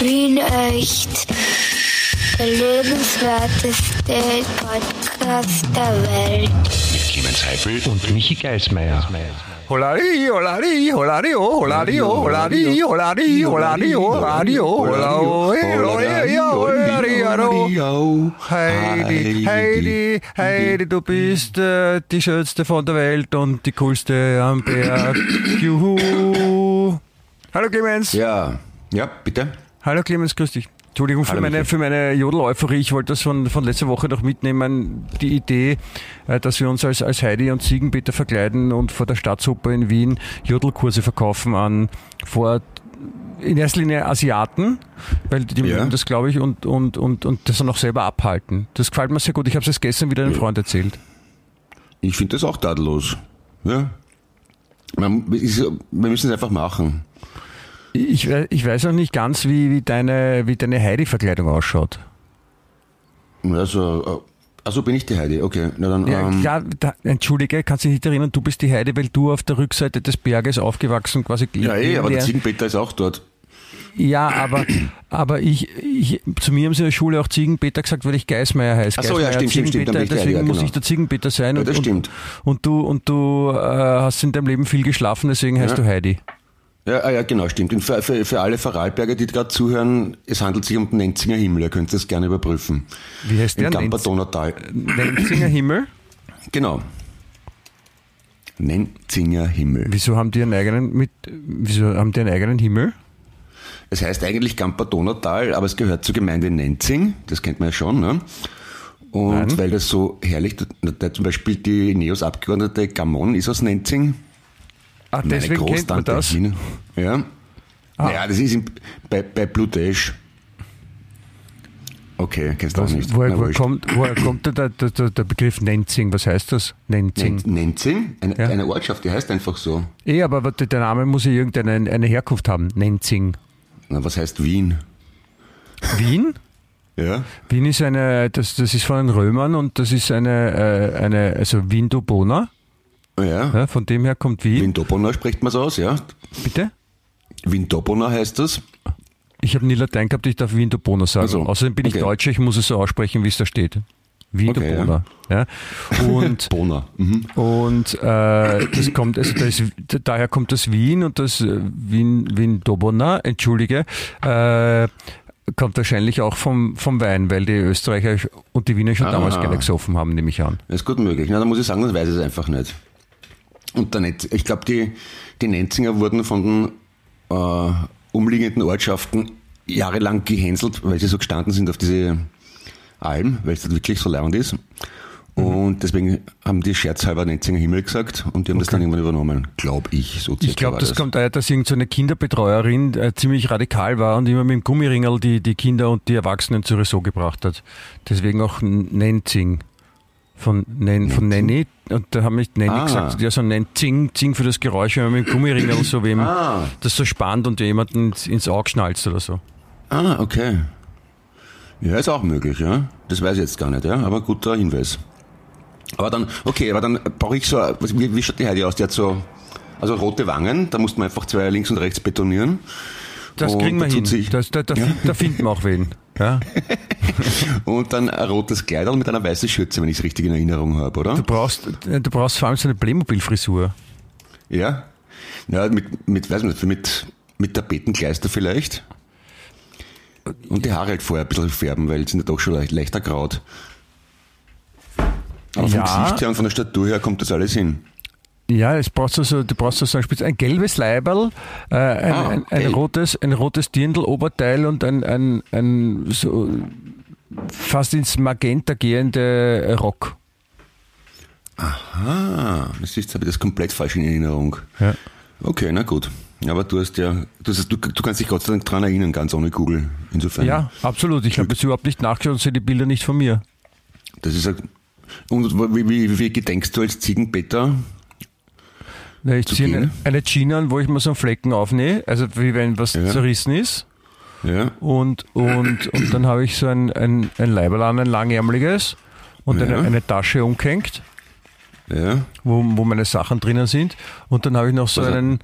Wien echt. Der lebenswerteste Podcast der Welt. Mit Clemens Heifel und Michi Geismeier. Holari, holari, holari, oh, holari, oh, holari, holari, holari, oh, holari, oh, holari, holari, holari, oh. Heidi, Heidi, Heidi, du bist äh, die schönste von der Welt und die coolste am Berg. Juhu. Hallo Clemens. Ja, ja, bitte. Hallo Clemens, grüß dich. Entschuldigung für Hallo, meine, für meine Jodel-Euphorie. Ich wollte das von, von letzter Woche noch mitnehmen. Die Idee, äh, dass wir uns als, als Heidi und Ziegenpeter verkleiden und vor der Staatsoper in Wien Jodelkurse verkaufen an vor in erster Linie Asiaten, weil die Ja. mögen das, glaube ich, und, und, und, und das dann auch selber abhalten. Das gefällt mir sehr gut. Ich habe es gestern wieder einem Freund erzählt. Ich finde das auch tadellos. Ja. Man, wir müssen es einfach machen. Ich, ich weiß auch nicht ganz, wie, wie deine, wie deine Heidi-Verkleidung ausschaut. Also, also bin ich die Heidi. Okay, na dann. Ja, ähm, klar, da, entschuldige, kannst dich nicht erinnern, du bist die Heide, weil du auf der Rückseite des Berges aufgewachsen quasi. ja, eh, aber der Ja, Ziegenpeter ist auch dort. Ja, aber, aber ich, ich, zu mir haben sie in der Schule auch Ziegenpeter gesagt, weil ich Geismeier heiße. Ach so, ja, stimmt, stimmt, stimmt, deswegen ja, muss genau. ich der Ziegenpeter sein. Ja, und, das und, stimmt. Und du, und du äh, hast in deinem Leben viel geschlafen, deswegen heißt Ja. du Heidi. Ja, ah, ja, genau, stimmt. Und für, für, für alle Vorarlberger, die gerade zuhören, es handelt sich um den Nenzinger Himmel. Ihr könnt das gerne überprüfen. Wie heißt der? Im Nenz- Gamperdonertal. Nenzinger Himmel? Genau. Nenzinger Himmel. Wieso haben die einen eigenen, mit, wieso haben die einen eigenen Himmel? Es heißt eigentlich Gamperdonertal, aber es gehört zur Gemeinde Nenzing, das kennt man ja schon. Ne? Und Nein. weil das so herrlich, zum Beispiel die NEOS-Abgeordnete Gamon ist aus Nenzing. Ah, deswegen kennt man das. Ah. Hin. Ja. Naja, das ist im, bei, bei Blutesch. Okay, kennst du auch nicht. woher, Na, woher, kommt, woher kommt der, der, der, Begriff Nenzing? Was heißt das? Nenzing. Nen- Nenzing? Eine, Ja. eine Ortschaft, die heißt einfach so. Eh, aber der Name muss ja irgendeine eine Herkunft haben. Nenzing. Na, was heißt Wien? Wien? Ja. Wien ist eine, das, das ist von den Römern und das ist eine, äh, eine also Windobona. Ja. Ja, von dem her kommt Wien. Windobona spricht man so aus, ja. Bitte? Windobona heißt das. Ich habe nie Latein gehabt, ich darf Windobona sagen. Ach so, Außerdem bin ich okay. Deutscher, ich muss es so aussprechen, wie es da steht. Windobona. ja. Und, Bona. Mhm. und äh, das kommt, also da ist, daher kommt das Wien und das äh, Wien, Windobona, entschuldige, äh, kommt wahrscheinlich auch vom, vom Wein, weil die Österreicher und die Wiener schon Ah. damals gerne gesoffen haben, nehme ich an. Das ist gut möglich. Na, da muss ich sagen, das weiß ich es einfach nicht. Und der Netz, ich glaube, die, die Nenzinger wurden von den äh, umliegenden Ortschaften jahrelang gehänselt, weil sie so gestanden sind auf diese Alm, weil es dort wirklich so laut ist. Und deswegen haben die scherzhalber Nenzinger Himmel gesagt und die haben das dann irgendwann übernommen, glaube ich. So Ich glaube, war das kommt daher, dass irgendeine so Kinderbetreuerin äh, ziemlich radikal war und immer mit dem Gummiringel die, die Kinder und die Erwachsenen zur Ressort gebracht hat. Deswegen auch Nenzing. Von, Nen, von Nenni. Und da haben mich Nenni Ah. gesagt, ja, so Nenzing, Zing für das Geräusch, wenn man mit dem Gummiringel so wem Ah. das so spannt und jemanden ins, ins Auge schnalzt oder so. Ah, okay. Ja, ist auch möglich, ja. Das weiß ich jetzt gar nicht, ja. Aber guter Hinweis. Aber dann, okay, aber dann brauche ich so, wie, wie schaut die Heidi aus? Die hat so, also rote Wangen, da muss man einfach zwei links und rechts betonieren. Das kriegen wir hin. zieh ich- Das, da, da, fin- da finden wir auch wen. Ja? Und dann ein rotes Kleidel mit einer weißen Schürze, wenn ich es richtig in Erinnerung habe, oder? Du, brauchst, äh, du brauchst vor allem so eine Playmobil-Frisur. Ja. Ja, mit, mit, weiß nicht, mit, mit Tapetenkleister vielleicht. Und die Haare halt vorher ein bisschen färben, weil die sind ja doch schon leicht, leichter graut. Aber vom Ja. Gesicht her und von der Statur her kommt das alles hin. Ja, es brauchst du so, du brauchst so ein, gelbes Leiberl, äh, ein, Ah, ein, ein rotes, ein rotes Dirndl-Oberteil und ein, ein, ein so fast ins Magenta gehende Rock. Ah, das ist, ich das komplett falsch in Erinnerung. Ja. Okay, na gut. Aber du hast ja, du, hast, du, du kannst dich Gott sei Dank dran erinnern, ganz ohne Google. Insofern. Ja, absolut. Ich habe jetzt überhaupt nicht nachgeschaut und sehe die Bilder nicht von mir. Das ist ein, und wie, wie, wie gedenkst du als Ziegenpeter? Na, Ich ziehe eine, eine Jeans an, wo ich mir so einen Flecken aufnähe, also wie wenn was Ja. zerrissen ist. Ja. Und, und, und dann habe ich so ein, ein, ein Leiberl an, ein langärmeliges und eine, Ja. eine Tasche umgehängt. Ja. wo, wo meine Sachen drinnen sind. Und dann habe ich noch so Also- einen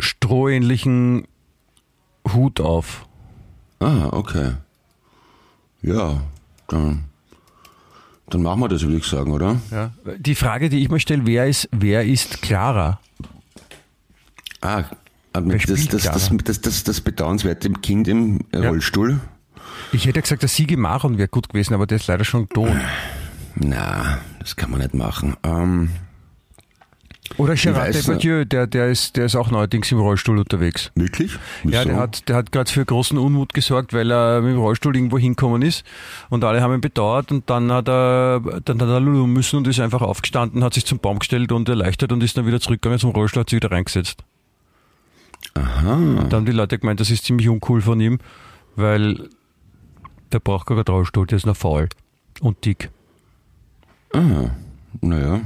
strohähnlichen Hut auf. Ah, okay. Ja, dann, dann machen wir das, würde ich sagen, oder? Ja. Die Frage, die ich mir stelle, wer ist, wer ist Clara? Ah, das, das, das, das, das, bedauernswerte Kind im Ja. Rollstuhl? Ich hätte gesagt, der Siege Maron wäre gut gewesen, aber der ist leider schon tot. Na, das kann man nicht machen. Ähm, Oder Gerard Depardieu, der, der, ist, der ist auch neuerdings im Rollstuhl unterwegs. wirklich? Ja, der Wieso? hat, der hat gerade für großen Unmut gesorgt, weil er mit dem Rollstuhl irgendwo hinkommen ist und alle haben ihn bedauert und dann hat er, dann hat er lulu müssen und ist einfach aufgestanden, hat sich zum Baum gestellt und erleichtert und ist dann wieder zurückgegangen zum Rollstuhl, hat sich wieder reingesetzt. Aha. Da haben die Leute gemeint, das ist ziemlich uncool von ihm, weil der braucht gar keinen Rollstuhl, der ist nur faul und dick. Ah, naja.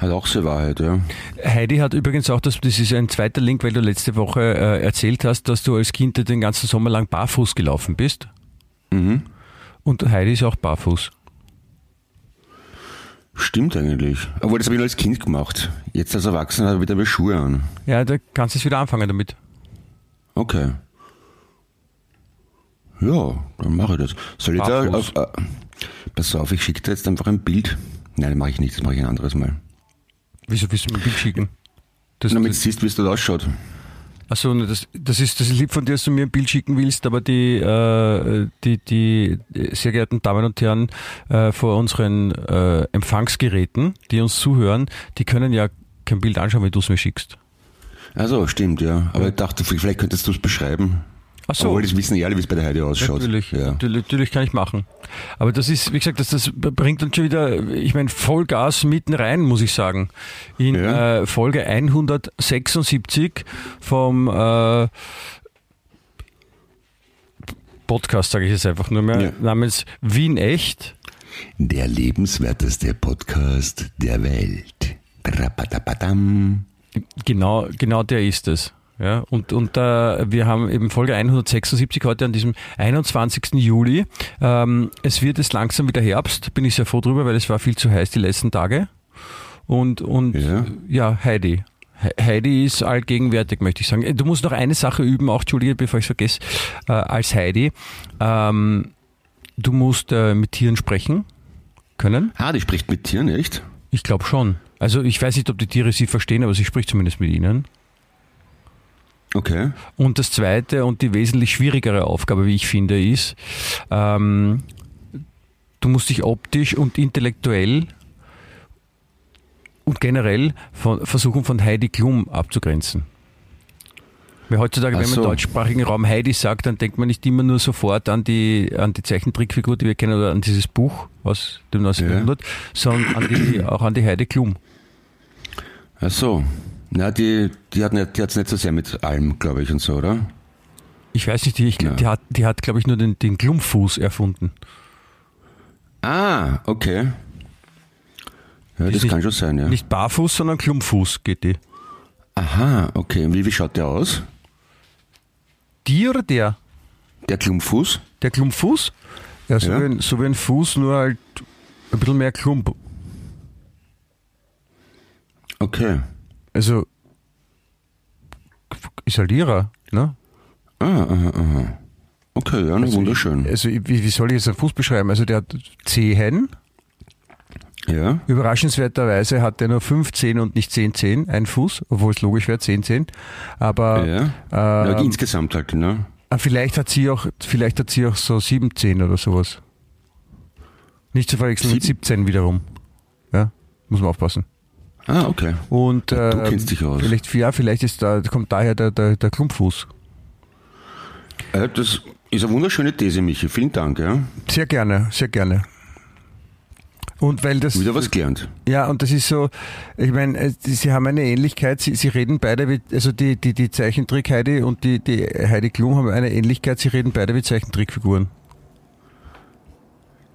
Hat auch seine Wahrheit, ja. Heidi hat übrigens auch, das, das ist ein zweiter Link, weil du letzte Woche äh, erzählt hast, dass du als Kind den ganzen Sommer lang barfuß gelaufen bist. Mhm. Und Heidi ist auch barfuß. Stimmt eigentlich. Obwohl, das habe ich als Kind gemacht. Jetzt als Erwachsener habe ich wieder Schuhe an. Ja, da kannst du jetzt wieder anfangen damit. Okay. Ja, dann mache ich das. Soll ich da Barfuß. auf, äh, pass auf, ich schicke dir jetzt einfach ein Bild. Nein, mache ich nicht, das mache ich ein anderes Mal. Wieso willst du mir ein Bild schicken? Das, Damit du das, siehst, wie es dort ausschaut. achso, das, das, ist, das ist lieb von dir, dass du mir ein Bild schicken willst, aber die, äh, die, die sehr geehrten Damen und Herren äh, vor unseren äh, Empfangsgeräten, die uns zuhören, die können ja kein Bild anschauen, wenn du es mir schickst. Also, stimmt, ja. Aber ich dachte, vielleicht könntest du es beschreiben. Achso. Obwohl, das wissen ja alle, wie es bei der Heidi ausschaut. Natürlich, Ja. natürlich, natürlich kann ich machen. Aber das ist, wie gesagt, das, das bringt uns schon wieder, ich meine, Vollgas mitten rein, muss ich sagen. In Ja. äh, Folge 176 vom äh, Podcast, sage ich jetzt einfach nur mehr, Ja. namens Wien Echt. Der lebenswerteste Podcast der Welt. Genau, genau der ist es. Ja, und und äh, wir haben eben Folge 176 heute an diesem 21. Juli. Ähm, es wird jetzt langsam wieder Herbst, bin ich sehr froh drüber, weil es war viel zu heiß die letzten Tage. Und, und Ja. ja, Heidi. He- Heidi ist allgegenwärtig, möchte ich sagen. Äh, Du musst noch eine Sache üben, auch, Entschuldige, bevor ich es vergesse, äh, als Heidi. Ähm, du musst äh, mit Tieren sprechen können. Ah, die spricht mit Tieren, echt? Ich glaube schon. Also ich weiß nicht, ob die Tiere sie verstehen, aber sie spricht zumindest mit ihnen. Okay. Und das zweite und die wesentlich schwierigere Aufgabe, wie ich finde, ist, ähm, du musst dich optisch und intellektuell und generell von, versuchen, von Heidi Klum abzugrenzen. Weil heutzutage, Ach wenn man so. im deutschsprachigen Raum Heidi sagt, dann denkt man nicht immer nur sofort an die, an die Zeichentrickfigur, die wir kennen, oder an dieses Buch aus dem 19. Ja. Jahrhundert, sondern an die, auch an die Heidi Klum. Ach so. Na, die, die hat nicht, die hat's nicht so sehr mit allem, glaube ich, und so, oder? Ich weiß nicht, die, ich, Ja. die hat, die hat glaube ich, nur den, den Klumpfuß erfunden. Ah, okay. Ja, das nicht- kann schon sein, ja. Nicht barfuß, sondern Klumpfuß geht die. Aha, okay. Und wie, wie schaut der aus? Die oder der? Der Klumpfuß? Der Klumpfuß? Ja, so, Ja. Wie ein, so wie ein Fuß, nur halt ein bisschen mehr Klump. Okay. Also, ist ihrer, ne? Ah, aha, aha. Okay, ja, na, wunderschön. Also, wie, wie soll ich jetzt einen Fuß beschreiben? Also, der hat Zehen. Ja, Überraschenswerterweise hat der nur fünf Zehen und nicht zehn Zehen, ein Fuß, obwohl es logisch wäre, zehn Zehen. Aber ja. ja ähm, insgesamt halt, ne? Ah, Vielleicht hat sie auch, vielleicht hat sie auch so 17 oder sowas. Nicht zu verwechseln mit Sieben? 17 wiederum. Ja, muss man aufpassen. Ah, okay. Und Ja, du äh, kennst dich aus. Vielleicht, ja, vielleicht ist da, kommt daher der, der, der Klumpfuß. Äh, Das ist eine wunderschöne These, Michi. Vielen Dank, ja. Sehr gerne, sehr gerne. Und weil das, Wieder was gelernt. ja, und das ist so, ich meine, äh, sie haben eine Ähnlichkeit, sie, sie reden beide wie, also die, die, die Zeichentrick Heidi und die, die Heidi Klum haben eine Ähnlichkeit, sie reden beide wie Zeichentrickfiguren.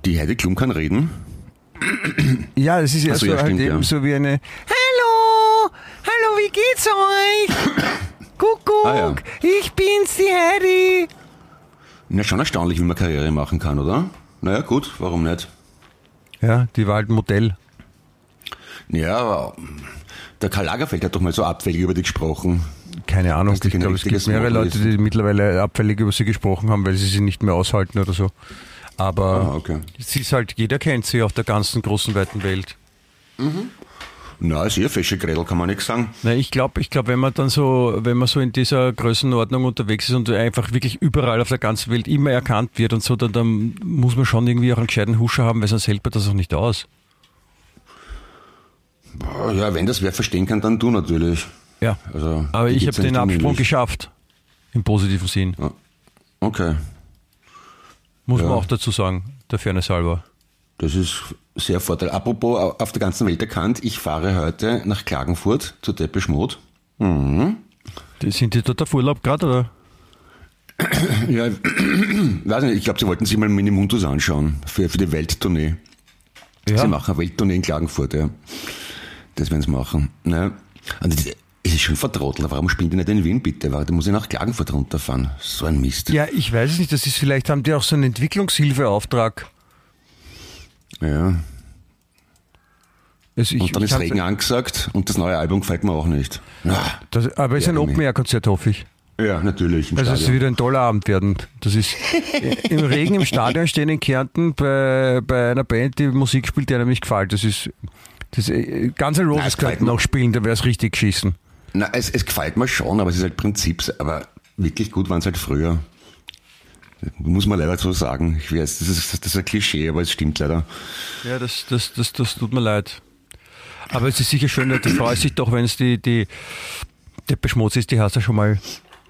Die Heidi Klum kann reden. Ja, das ist ja so, ja, halt stimmt, eben ja. so wie eine Hallo! Hallo, wie geht's euch? Kuckuck, Ah, ja. ich bin's, die Heidi. Na, schon erstaunlich, wie man Karriere machen kann, oder? Naja, gut, warum nicht? Ja, die war halt Modell. Ja, aber der Karl Lagerfeld hat doch mal so abfällig über dich gesprochen. keine Ahnung. Die Ich glaube, es gibt mehrere Leute, die mittlerweile abfällig über sie gesprochen haben, weil sie sie nicht mehr aushalten oder so. Aber Ah, okay. sie ist halt, jeder kennt sie auf der ganzen großen, weiten Welt. Na, ist eher fesche Grädel, kann man nichts sagen. Na, ich glaube, ich glaub, wenn man dann so, wenn man so in dieser Größenordnung unterwegs ist und einfach wirklich überall auf der ganzen Welt immer erkannt wird und so, dann, dann muss man schon irgendwie auch einen gescheiten Huscher haben, weil sonst hält man das auch nicht aus. Ah, Ja, wenn das wer verstehen kann, dann du natürlich. Ja. Also, Aber ich habe den Absprung geschafft. Im positiven Sinn. Okay, Muss Ja. man auch dazu sagen, der Fairness halber. das ist sehr Vorteil. Apropos auf der ganzen Welt erkannt, ich fahre heute nach Klagenfurt zu Depeche Mode. Die- Sind die dort auf Urlaub gerade oder? Ja, weiß nicht, ich glaube, sie wollten sich mal Minimuntus anschauen für, für die Welttournee. Sie machen eine Welttournee in Klagenfurt, ja. Das werden sie machen. Ne? Und das- es ist schon vertrottelt. Warum spielen die nicht in Wien, bitte? Warum muss ich nach Klagenfurt runterfahren? So ein Mist. Ja, ich weiß es nicht. Das ist vielleicht, haben die auch so einen Entwicklungshilfeauftrag. Ja. Also ich, Und dann ist Regen angesagt und das neue Album gefällt mir auch nicht. Das, aber es ist ein. Open-Air-Konzert, hoffe ich. ja, natürlich. Also es Stadion. wird ein toller Abend werden. Das ist im Regen im Stadion stehen in Kärnten bei, bei einer Band, die Musik spielt, die einem nicht gefällt. Das ist das ganze Roses es könnten auch spielen, da wäre es richtig geschissen. Na, es, es gefällt mir schon, aber es ist halt Prinzip. Aber wirklich gut waren es halt früher. Muss man leider so sagen. Ich weiß, das ist, das ist ein Klischee, aber es stimmt leider. Ja, das, das, das, das tut mir leid. Aber es ist sicher schön, du freust dich doch, wenn es die, die Depeche Mode ist, die hast du schon mal,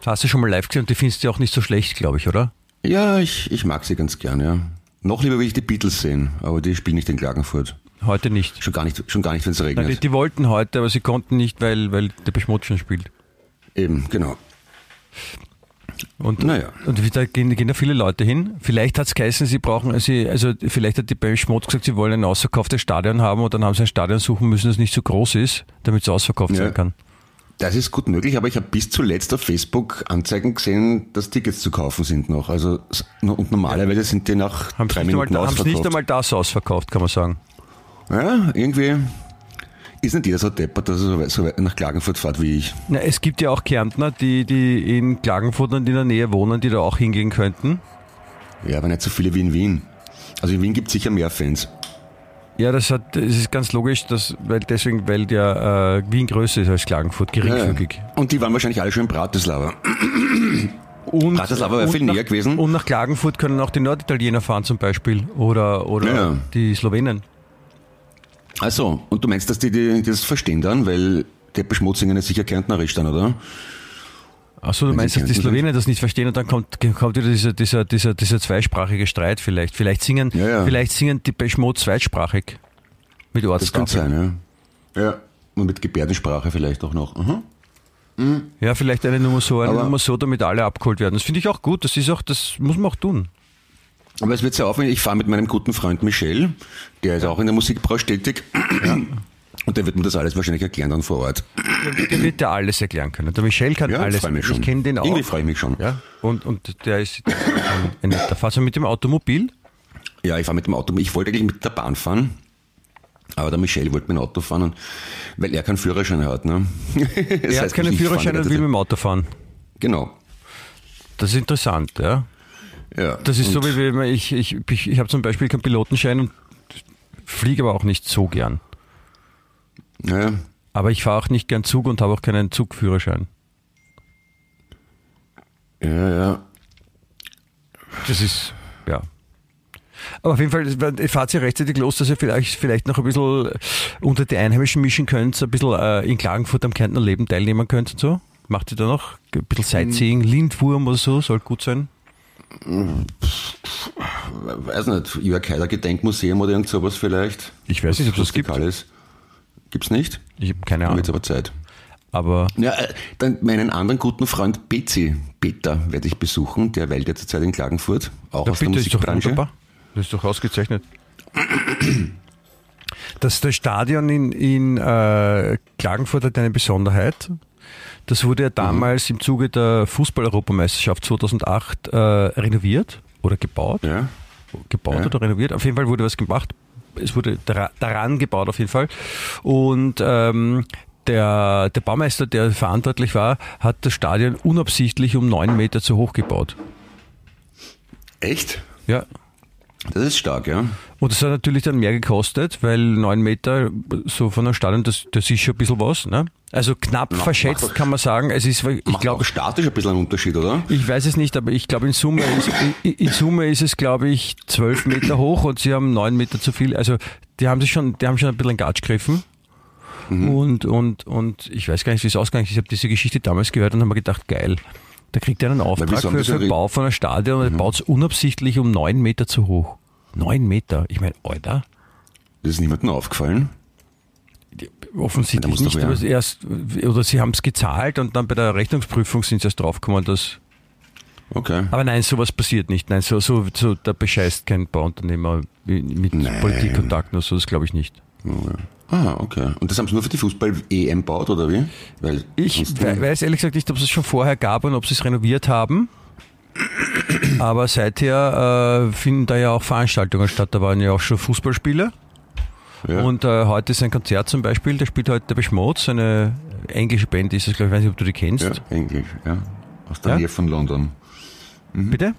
hast du schon mal live gesehen und die findest du auch nicht so schlecht, glaube ich, oder? Ja, ich, ich mag sie ganz gern, ja. Noch lieber will ich die Beatles sehen, aber die spielen nicht in Klagenfurt. Heute nicht. Schon gar nicht, schon gar nicht, wenn es Nein, regnet. die, die wollten heute, aber sie konnten nicht, weil, weil Depeche Mode schon spielt. Eben, genau. Und, Naja. und da gehen, gehen da viele Leute hin. Vielleicht hat es geheißen, sie brauchen, sie, also vielleicht hat die Depeche Mode gesagt, sie wollen ein ausverkauftes Stadion haben und dann haben sie ein Stadion suchen müssen, das nicht so groß ist, damit es ausverkauft Ja. sein kann. Das ist gut möglich, aber ich habe bis zuletzt auf Facebook Anzeigen gesehen, dass Tickets zu kaufen sind noch. Also und normalerweise sind die nach Haben drei nicht, einmal, Minuten haben sie nicht ausverkauft. einmal das ausverkauft, kann man sagen. Ja, irgendwie ist nicht jeder so deppert, dass er so weit, nach Klagenfurt fährt wie ich. Na, es gibt ja auch Kärntner, die, die in Klagenfurt und in der Nähe wohnen, die da auch hingehen könnten. Ja, aber nicht so viele wie in Wien. Also in Wien gibt es sicher mehr Fans. Ja, das, hat, das ist ganz logisch, dass, weil deswegen, weil der äh, Wien größer ist als Klagenfurt, Ja, ja. geringfügig. Und die waren wahrscheinlich alle schon in Bratislava. Und, Bratislava wäre viel näher gewesen. Und nach Klagenfurt können auch die Norditaliener fahren zum Beispiel oder, oder Ja. die Slowenen. Also, und du meinst, dass die, die, das verstehen dann, weil Depeche Mode singen ist sicher kärntnerisch dann, oder? Achso, du Wenn meinst, dass die Slowenen das nicht verstehen und dann kommt, kommt wieder dieser, dieser, dieser, dieser zweisprachige Streit vielleicht. Vielleicht singen, Ja, ja. vielleicht singen die Mode zweitsprachig. Mit Das kann Ortstafel. sein, ja. Ja, und mit Gebärdensprache vielleicht auch noch. Aha. Ja, vielleicht eine Nummer so, eine Aber- Nummer so, damit alle abgeholt werden. Das finde ich auch gut. Das ist auch, das muss man auch tun. Aber es wird sehr aufwendig. Ich fahre mit meinem guten Freund Michel, der ist auch in der Musikbranche tätig. Und der wird mir das alles wahrscheinlich erklären dann vor Ort. Der wird ja alles erklären können. Der Michel kann Ja, alles. mich schon. Ich kenne den auch. Irgendwie freue ich mich schon. Ja, und, und der ist ein, netter Fahrer. mit dem Automobil? Ja, ich fahre mit dem Auto. Ich wollte eigentlich mit der Bahn fahren. Aber der Michel wollte mit dem Auto fahren, und, weil er keinen Führerschein hat. Ne? Er hat keinen Führerschein und will mit dem Auto fahren. Genau. Das ist interessant, ja. Ja. Das ist so, wie man, ich, ich, ich, ich habe zum Beispiel keinen Pilotenschein und fliege aber auch nicht so gern. Ja, Aber ich fahre auch nicht gern Zug und habe auch keinen Zugführerschein. ja, ja. Das ist, ja. Aber auf jeden Fall, fahrt ihr rechtzeitig los, dass ihr vielleicht, vielleicht noch ein bisschen unter die Einheimischen mischen könnt, ein bisschen äh, in Klagenfurt am Kärntner Leben teilnehmen könnt und so. Macht ihr da noch ein bisschen Sightseeing, Lindwurm oder so, soll gut sein. Weiß nicht, Jörg Haider Gedenkmuseum oder irgend sowas vielleicht. Ich weiß nicht, ob das gibt. Alles. Gibt's nicht? Ich habe keine Ahnung. jetzt aber Zeit. Aber Ja, äh, dann meinen anderen guten Freund Betsy, Peter, werde ich besuchen. Der weilt ja zurzeit in Klagenfurt, auch Ja, aus der bitte, ist doch Musikbranche. Das ist doch ausgezeichnet. Das, das Stadion in, in äh, Klagenfurt hat eine Besonderheit. Das wurde ja damals im Zuge der Fußball-Europameisterschaft 2008 äh, renoviert oder gebaut. Ja. Gebaut Ja. oder renoviert. Auf jeden Fall wurde was gemacht. Es wurde daran gebaut auf jeden Fall. Und ähm, der, der Baumeister, der verantwortlich war, hat das Stadion unabsichtlich um neun Meter zu hoch gebaut. Echt? Ja. Das ist stark, ja. Und das hat natürlich dann mehr gekostet, weil neun Meter so von einem Stadion, das, das ist schon ein bisschen was. Ne? Also knapp Macht- verschätzt doch- kann man sagen. Es ist, ich glaube, statisch ein bisschen einen Unterschied, oder? ich weiß es nicht, aber ich glaube in Summe ist, in, in Summe ist es glaube ich zwölf Meter hoch und sie haben neun Meter zu viel. Also die haben sich schon, die haben schon ein bisschen Gatsch gegriffen. Mhm. Und, und, und ich weiß gar nicht, wie es ausgegangen ist. Ich habe diese Geschichte damals gehört und habe mir gedacht, geil. Da kriegt er einen Auftrag für, für Mhm. Bau von einem Stadion und er baut es unabsichtlich um neun Meter zu hoch. Neun Meter. Ich meine, Alter. Das ist niemandem aufgefallen. Offensichtlich nicht, aber erst, oder sie haben es gezahlt und dann bei der Rechnungsprüfung sind sie erst draufgekommen, dass. Okay. Aber nein, sowas passiert nicht. Nein, so, so, so da bescheißt kein Bauunternehmer mit Nein. Politikkontakten oder so, das glaube ich nicht. Ah, okay. Und das haben sie nur für die Fußball-EM baut, oder wie? Weil Ich we weiß ehrlich gesagt nicht, ob es es schon vorher gab und ob sie es renoviert haben. Aber seither äh, finden da ja auch Veranstaltungen statt. Da waren ja auch schon Fußballspiele. ja. Und äh, heute ist ein Konzert zum Beispiel, da spielt heute der Beschmutz, eine englische Band ist es, glaube ich, ich weiß nicht, ob du die kennst. ja, Englisch, ja. Aus der Ja? Nähe von London. Bitte?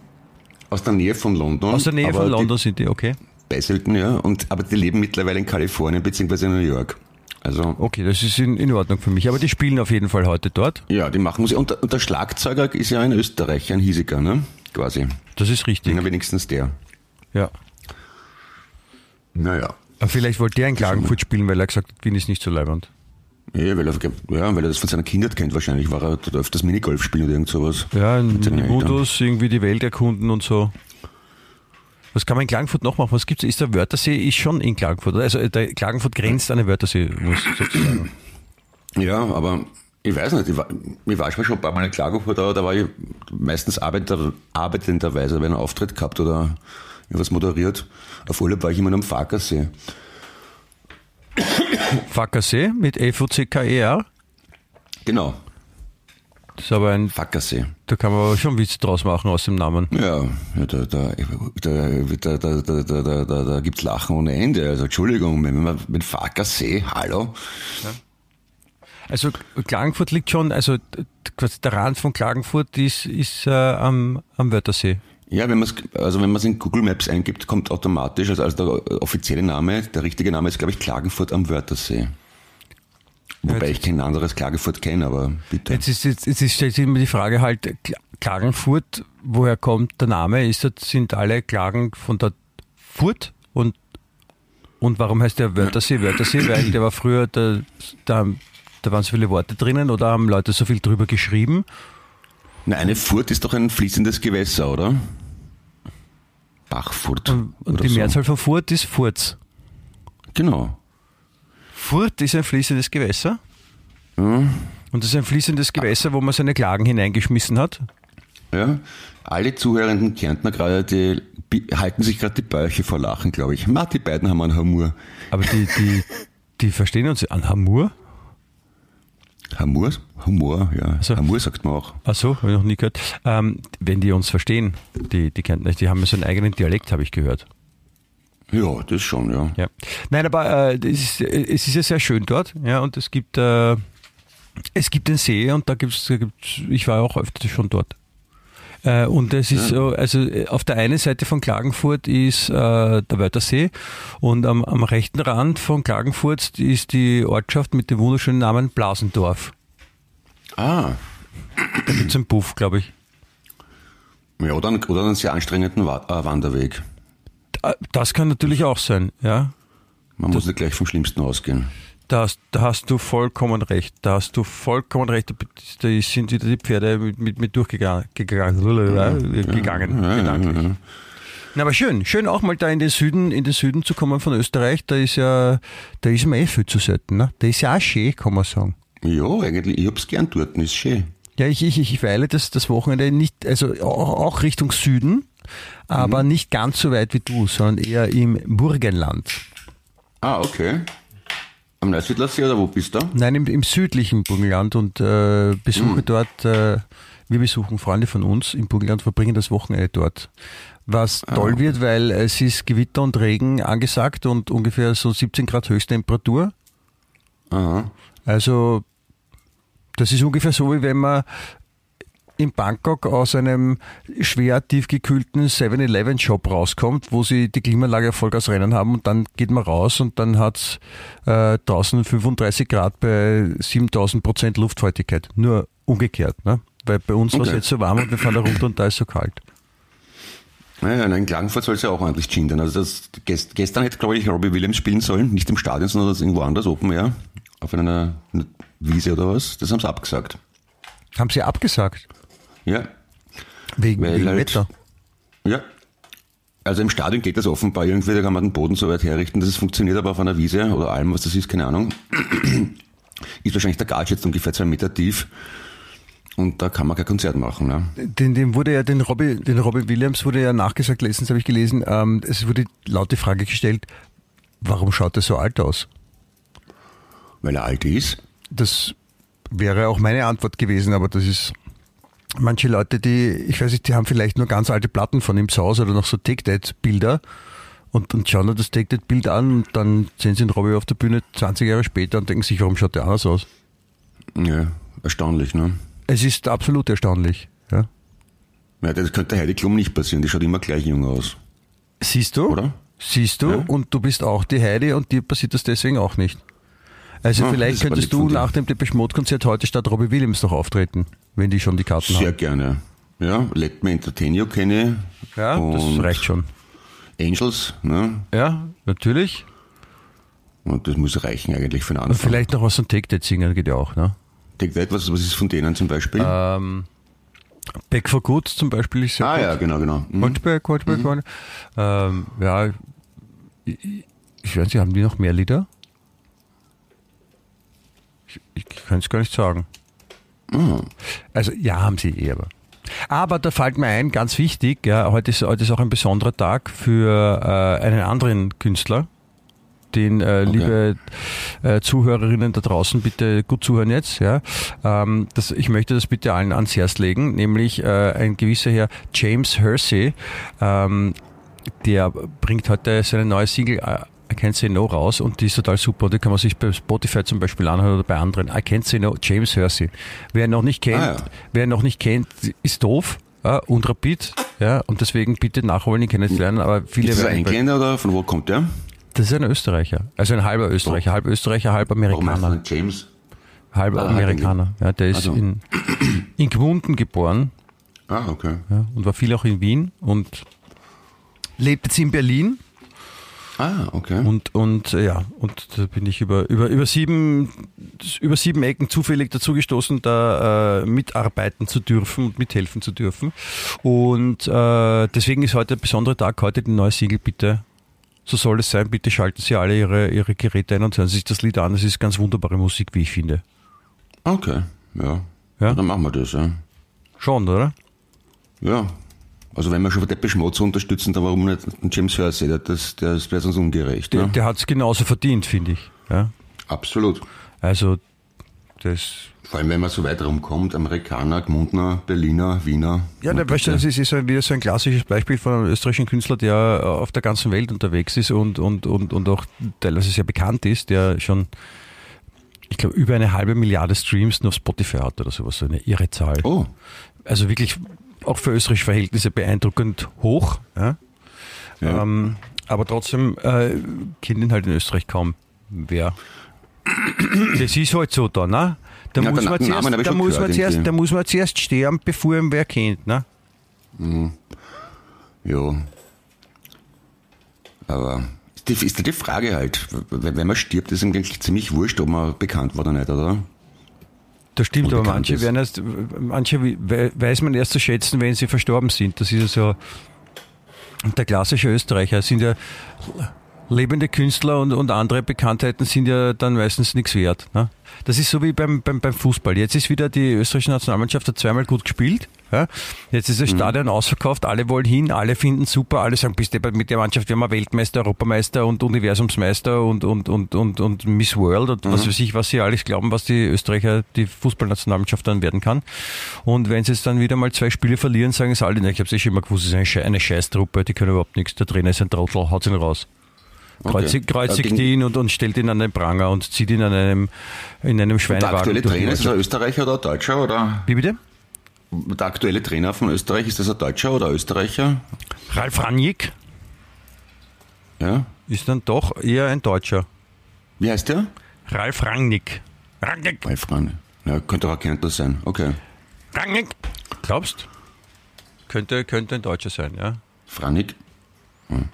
Aus der Nähe von London. Aus der Nähe von London Die sind die, okay. Beiselten, ja. Und, aber die leben mittlerweile in Kalifornien bzw. in New York. Also, Okay, das ist in, in Ordnung für mich. Aber die spielen auf jeden Fall heute dort. ja, die machen Musik. Und, der- und der Schlagzeuger ist ja ein Österreicher, ein Hiesiger, ne? Quasi. Das ist richtig. Na, wenigstens der. Ja. Naja. Aber vielleicht wollte er in Klagenfurt spielen, weil er gesagt hat, Wien ist nicht so leibend. Ja, weil er, ja, weil er das von seiner Kindheit kennt wahrscheinlich. War er dort öfters Minigolf spielen oder irgend sowas. Ja, in. Modus, irgendwie die Welt erkunden und so. Was kann man in Klagenfurt noch machen? Was gibt's? Ist der Wörthersee ist schon in Klagenfurt, oder? Also äh, der Klagenfurt grenzt an den Wörthersee, muss sozusagen. Ja, aber ich weiß nicht, ich war, ich war schon ein paar Mal in Klagenfurt, aber da war ich meistens arbeiter, arbeitenderweise, wenn einen Auftritt gehabt oder irgendwas moderiert. Auf Urlaub war ich immer am Farkersee. Fackersee mit F-O-C-K-E-R. Genau, Das ist aber ein, Fackersee. da kann man aber schon Witz draus machen aus dem Namen. Ja, ja da, da, da, da, da, da, da, da, da, gibt's Lachen ohne Ende. Also Entschuldigung, wenn man mit Farkersee, hallo? Also Klagenfurt liegt schon, also quasi der Rand von Klagenfurt ist, ist äh, am, am Wörthersee. Ja, wenn man es also wenn man es in Google Maps eingibt, kommt automatisch, also, also der offizielle Name, der richtige Name ist, glaube ich, Klagenfurt am Wörthersee. Wobei ich kein anderes Klagenfurt kenne, aber bitte. Jetzt ist jetzt, jetzt stellt sich immer die Frage halt, Kla- Klagenfurt, woher kommt der Name? Ist das, sind alle Klagen von der Furt und, und warum heißt der Wörthersee Wörthersee? Weil der war früher, der, da, da waren so viele Worte drinnen oder haben Leute so viel drüber geschrieben? Na, eine Furt ist doch ein fließendes Gewässer, oder? Bachfurt. Und oder die so. Mehrzahl von Furt ist Furz. Genau. Furt ist ein fließendes Gewässer. Hm. Und das ist ein fließendes Gewässer, wo man seine Klagen hineingeschmissen hat. Ja. Alle zuhörenden Kärntner gerade, die halten sich gerade die Bäuche vor Lachen, glaube ich. Ma, die beiden haben einen Humor. Aber die, die, die verstehen uns an Hamur. Humor? Humor, ja. So. Humor sagt man auch. Ach so, habe ich noch nie gehört. Ähm, wenn die uns verstehen, die, die Kärntner, die haben ja so einen eigenen Dialekt, habe ich gehört. Ja, das schon, ja. Ja. Nein, aber äh, es, ist, es ist ja sehr schön dort, ja, und es gibt, äh, es gibt den See und da da gibt's ich war auch öfter schon dort. Äh, und es ist so, also äh, auf der einen Seite von Klagenfurt ist äh, der Wörthersee und am, am rechten Rand von Klagenfurt ist die Ortschaft mit dem wunderschönen Namen Blasendorf. Ah, Da gibt's einen Puff, glaube ich. ja, oder, einen, oder einen sehr anstrengenden Wa Wanderweg. Äh, Das kann natürlich auch sein, ja. Man muss nicht gleich vom Schlimmsten ausgehen. Da hast, da hast du vollkommen recht. Da hast du vollkommen recht. Da sind wieder die Pferde mit, mit, mit durchgegangen. Gegangen. Na, aber schön, schön auch mal da in den Süden, in den Süden zu kommen von Österreich. Da ist ja, da ist mir eh viel zu selten. Ne? Da ist ja auch schön, kann man sagen. Ja, eigentlich, ich hab's gern dort, ist schön. Ja, ich, ich, ich weile das, das Wochenende nicht, also auch, auch Richtung Süden, aber nicht ganz so weit wie du, sondern eher im Burgenland. Ah, okay. Am Neusiedler See oder wo bist du? Nein, im, im südlichen Burgenland und äh, besuche dort, äh, wir besuchen Freunde von uns im Burgenland, verbringen das Wochenende dort. Was toll wird, weil es ist Gewitter und Regen angesagt und ungefähr so 17 Grad Höchsttemperatur. Aha. Also das ist ungefähr so, wie wenn man in Bangkok aus einem schwer tiefgekühlten 7-Eleven-Shop rauskommt, wo sie die Klimaanlage Vollgas rennen haben und dann geht man raus und dann hat es äh, draußen 35 Grad bei 7000 Prozent Luftfeuchtigkeit. Nur umgekehrt, ne? weil bei uns war es Okay. jetzt so warm und wir fahren da runter und da ist so kalt. Naja, in Klagenfurt soll es ja auch ordentlich gendern. Also das, gest, gestern hätte, glaube ich, Robbie Williams spielen sollen, nicht im Stadion, sondern irgendwo anders, Open Air, auf einer, einer Wiese oder was. Das haben sie abgesagt. Haben sie abgesagt? Ja, Wegen, Weil wegen halt- Wetter? ja. Also im Stadion geht das offenbar irgendwie, da kann man den Boden so weit herrichten, dass es funktioniert, aber auf einer Wiese oder Alm, was das ist, keine Ahnung, ist wahrscheinlich der Gage jetzt ungefähr zwei Meter tief und da kann man kein Konzert machen. Ne? Den, dem wurde ja, den Robbie, den Robbie Williams wurde ja nachgesagt, letztens habe ich gelesen, ähm, es wurde laut die Frage gestellt, warum schaut er so alt aus? Weil er alt ist. Das wäre auch meine Antwort gewesen, aber das ist manche Leute, die, ich weiß nicht, die haben vielleicht nur ganz alte Platten von ihm zu Hause oder noch so Take-That-Bilder und, und schauen dann das Take-That-Bild an und dann sehen sie den Robbie auf der Bühne 20 Jahre später und denken sich, warum schaut der anders aus? Ja, erstaunlich, ne? Es ist absolut erstaunlich. Ja. Ja, das könnte Heidi Klum nicht passieren, die schaut immer gleich jung aus. Siehst du? Oder? Siehst du? Ja. Und du bist auch die Heidi und dir passiert das deswegen auch nicht. Also Ah, vielleicht könntest du nach dem Depeche Mode Konzert heute statt Robbie Williams noch auftreten, wenn die schon die Karten Sehr haben. gerne. Ja, Let Me Entertain You kenne ich. Ja, das und reicht schon. Angels, ne? Ja, natürlich. Und das muss reichen eigentlich für einen Und Anfang. vielleicht noch was von Take That singen geht ja auch, ne? Take That, was, was ist von denen zum Beispiel? Ähm, Back for Good zum Beispiel ist sehr ah gut. ja, genau, genau. Mhm. Goldberg, Goldberg, Goldberg. Ähm, ja, ich, ich weiß nicht, haben die noch mehr Lieder? Ich, ich kann es gar nicht sagen. Ah, Also ja, haben sie eh, aber. Aber da fällt mir ein, ganz wichtig, ja, heute ist, heute ist auch ein besonderer Tag für äh, einen anderen Künstler, den äh, liebe äh, Zuhörerinnen da draußen bitte gut zuhören jetzt. Ja, ähm, das, ich möchte das bitte allen ans Herz legen, nämlich äh, ein gewisser Herr James Hersey, ähm, der bringt heute seine neue Single äh, I Can't Say No raus und die ist total super. Die kann man sich bei Spotify zum Beispiel anhören oder bei anderen. I Can't Say No, James Hersey. Wer ihn noch nicht kennt, Ah, ja. wer noch nicht kennt, ist doof ja, und rapid. Ja, und deswegen bitte nachholen, ihn kennenzulernen. Aber viele ist das ein Engländer oder von wo kommt der? das ist ein Österreicher. Also ein halber Österreicher. Halb Österreicher, halb Warum heißt Amerikaner. James? Halb Ah, Amerikaner. Ja, der ist Also. in, in Gmunden geboren Ah, okay. ja, und war viel auch in Wien und lebt jetzt in Berlin. Ah, okay. Und, und äh, ja, und da bin ich über, über, über, sieben, über sieben Ecken zufällig dazu gestoßen, da äh, mitarbeiten zu dürfen und mithelfen zu dürfen. Und äh, deswegen ist heute ein besonderer Tag, heute die neue Single, bitte. So soll es sein, bitte schalten Sie alle Ihre, Ihre Geräte ein und hören Sie sich das Lied an. Es ist ganz wunderbare Musik, wie ich finde. Okay, ja. Ja? Dann machen wir das, ja. Schon, oder? Ja. Also wenn wir schon Depeche Mode so unterstützen, dann warum nicht James Hersey? Der- Das, das wäre sonst ungerecht. Der, Ne? der hat es genauso verdient, finde ich. Ja? Absolut. Also, das Vor allem, wenn man so weit rumkommt, Amerikaner, Gmundner, Berliner, Wiener. Ja, der, weißt du, das ist, ist wieder so ein klassisches Beispiel von einem österreichischen Künstler, der auf der ganzen Welt unterwegs ist und, und, und, und auch teilweise sehr bekannt ist, der schon, ich glaube, über eine halbe Milliarde Streams nur auf Spotify hat oder sowas, so eine irre Zahl. Oh, Also wirklich auch für österreichische Verhältnisse beeindruckend hoch. Ja? Ja. Ähm, aber trotzdem äh, kennt ihn halt in Österreich kaum wer. Das ist halt so da, ne? Da, Ja, muss, man Namen zuerst, ich da, muss man zuerst, da muss man zuerst sterben, bevor ihn wer kennt, ne? ja. Aber die, ist die Frage halt, wenn wenn man stirbt, ist eigentlich ziemlich wurscht, ob man bekannt war oder nicht, oder? Das stimmt, aber manche ist. werden erst, manche we- weiß man erst zu schätzen, wenn sie verstorben sind. Das ist ja so der klassische Österreicher. Sind ja lebende Künstler und, und andere Bekanntheiten sind ja dann meistens nichts wert. Ne? Das ist so wie beim, beim, beim Fußball. Jetzt ist wieder die österreichische Nationalmannschaft hat zweimal gut gespielt. Ja? Jetzt ist das Stadion ausverkauft, alle wollen hin, alle finden super, alle sagen, bist du mit der Mannschaft wir Weltmeister, Europameister und Universumsmeister und, und, und, und, und Miss World und was weiß ich, was sie alles glauben, was die Österreicher, die Fußballnationalmannschaft dann werden kann. Und wenn sie jetzt dann wieder mal zwei Spiele verlieren, sagen es alle, "Na, ich habe es eh schon immer gewusst, es ist eine, Sche eine Scheißtruppe, die können überhaupt nichts, der Trainer ist ein Trottel, haut ihn raus. Kreuzigt, kreuzigt gegen- ihn und, und stellt ihn an den Pranger und zieht ihn an einem, in einem Der Schweinewagen. aktuelle durch die Trainer, ist ein. Österreicher oder ein Deutscher? Oder? Wie bitte? Der aktuelle Trainer von Österreich, ist das ein Deutscher oder Österreicher? Ralf Rangnick Ja. ist dann doch eher ein Deutscher. Wie heißt der? Ralf Rangnick. Rangnick. Ralf Rane. Ja, könnte auch ein Kärntner sein. Okay. Rangnick. Glaubst? Könnte, könnte ein Deutscher sein, ja. Franik. Und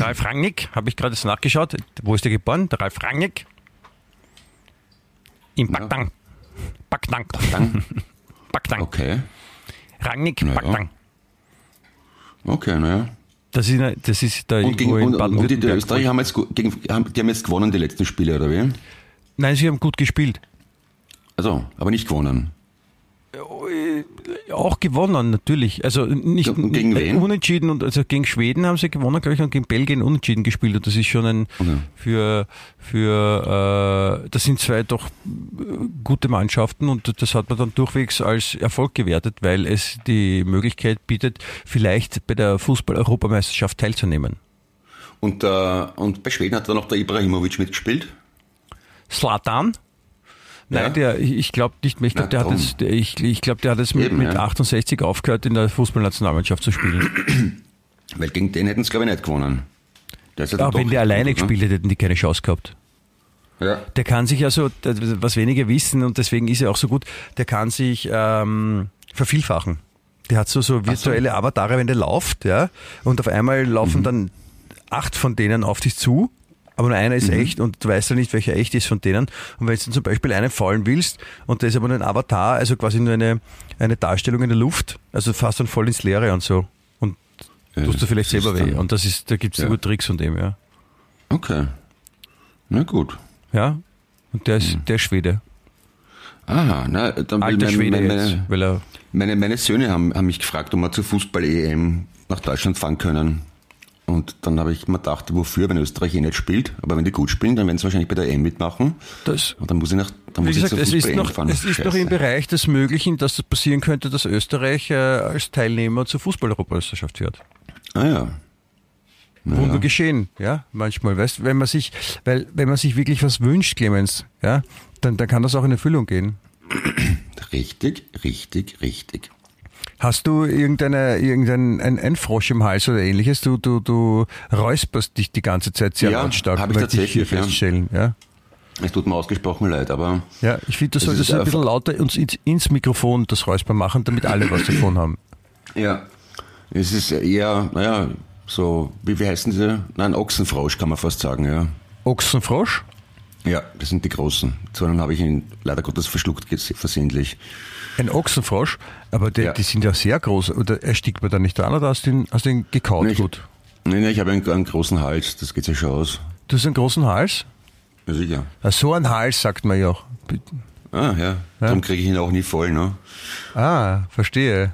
Ralf Rangnick, habe ich gerade jetzt nachgeschaut. Wo ist der geboren? Der Ralf Rangnick. In Backdang. Backdang. Dann. Backdang. Okay. Rangnick, Ja. Backdang. Okay, naja. Das ist, das ist da Und, gegen, und, und die, die Baden-Württemberg. Österreicher haben jetzt, gegen, haben, die haben jetzt gewonnen, die letzten Spiele, oder wie? Nein, sie haben gut gespielt. Also, aber nicht gewonnen. Auch gewonnen, natürlich. Also nicht gegen wen? unentschieden und also gegen Schweden haben sie gewonnen, glaube ich, und gegen Belgien unentschieden gespielt. Und das ist schon ein Okay. für für äh, das sind zwei doch äh, gute Mannschaften und das hat man dann durchwegs als Erfolg gewertet, weil es die Möglichkeit bietet, vielleicht bei der Fußball-Europameisterschaft teilzunehmen. Und, äh, und bei Schweden hat dann noch der Ibrahimovic mitgespielt. Slatan? Nein, Ja. der, ich, glaube nicht mehr. Ich glaube, der hat jetzt, der, ich, ich glaube, der hat jetzt mit, Eben, mit ja. 68 aufgehört, in der Fußballnationalmannschaft zu spielen. Weil gegen den hätten sie, glaube ich, nicht gewonnen. Aber wenn der gut, alleine ne? gespielt hätte, hätten die keine Chance gehabt. Ja. Der kann sich also, was wenige wissen und deswegen ist er auch so gut, der kann sich ähm, vervielfachen. Der hat so, so virtuelle Avatare, wenn der läuft, ja, und auf einmal Mhm. laufen dann acht von denen auf dich zu, aber nur einer Mhm. ist echt und du weißt ja nicht, welcher echt ist von denen. Und wenn du zum Beispiel einen fallen willst und der ist aber nur ein Avatar, also quasi nur eine, eine Darstellung in der Luft, also fast dann voll ins Leere und so. Und Ja, tust du vielleicht selber weh. Und das ist, da gibt es Ja. nur Tricks von dem, ja. Okay. Na gut. Ja. Und der ist, Mhm. der Schwede. Aha, na, dann Alter mein- Schwede meine, jetzt, er Meine, meine Söhne haben, haben mich gefragt, ob wir zur Fußball-EM nach Deutschland fahren können. Und dann habe ich mir gedacht, wofür, wenn Österreich eh nicht spielt. Aber wenn die gut spielen, dann werden sie wahrscheinlich bei der EM mitmachen. das Und dann muss ich nach, dann muss gesagt, ich es ist, noch, fahren. es ist noch im. Bereich des Möglichen, dass es passieren könnte, dass Österreich äh, als Teilnehmer zur Fußball-Europameisterschaft wird. Ah ja. Wunder geschehen, ja, manchmal. Weißt, wenn man sich, weil, wenn man sich wirklich was wünscht, Clemens, ja, dann, dann kann das auch in Erfüllung gehen. Richtig, richtig, richtig. Hast du irgendeine, irgendein ein, ein Frosch im Hals oder ähnliches? Du, du, du räusperst dich die ganze Zeit sehr Ja, lautstark, hab ich möchte ich hier tatsächlich, ja. feststellen, ja. Es tut mir ausgesprochen leid, aber Ja, ich finde, du Es solltest ein bisschen lauter uns ins, ins Mikrofon das Räusper machen, damit alle was davon haben. ja, es ist eher, naja, so, wie, wie heißen sie? Nein, Ochsenfrosch kann man fast sagen, ja. Ochsenfrosch? Ja, das sind die großen. Zu einem habe ich ihn leider Gottes verschluckt versehentlich. Ein Ochsenfrosch, aber der, Ja. die sind ja sehr groß. Oder erstickt man da nicht dran oder hast du den, hast du den gekaut Nee, ich- gut? Nee, nee, ich habe einen, einen großen Hals, das geht ja schon aus. Du hast einen großen Hals? Ja, sicher. Ah, so ein Hals, sagt man ja auch. Ah, ja. Darum kriege ich ihn auch nie voll, ne? Ah, verstehe.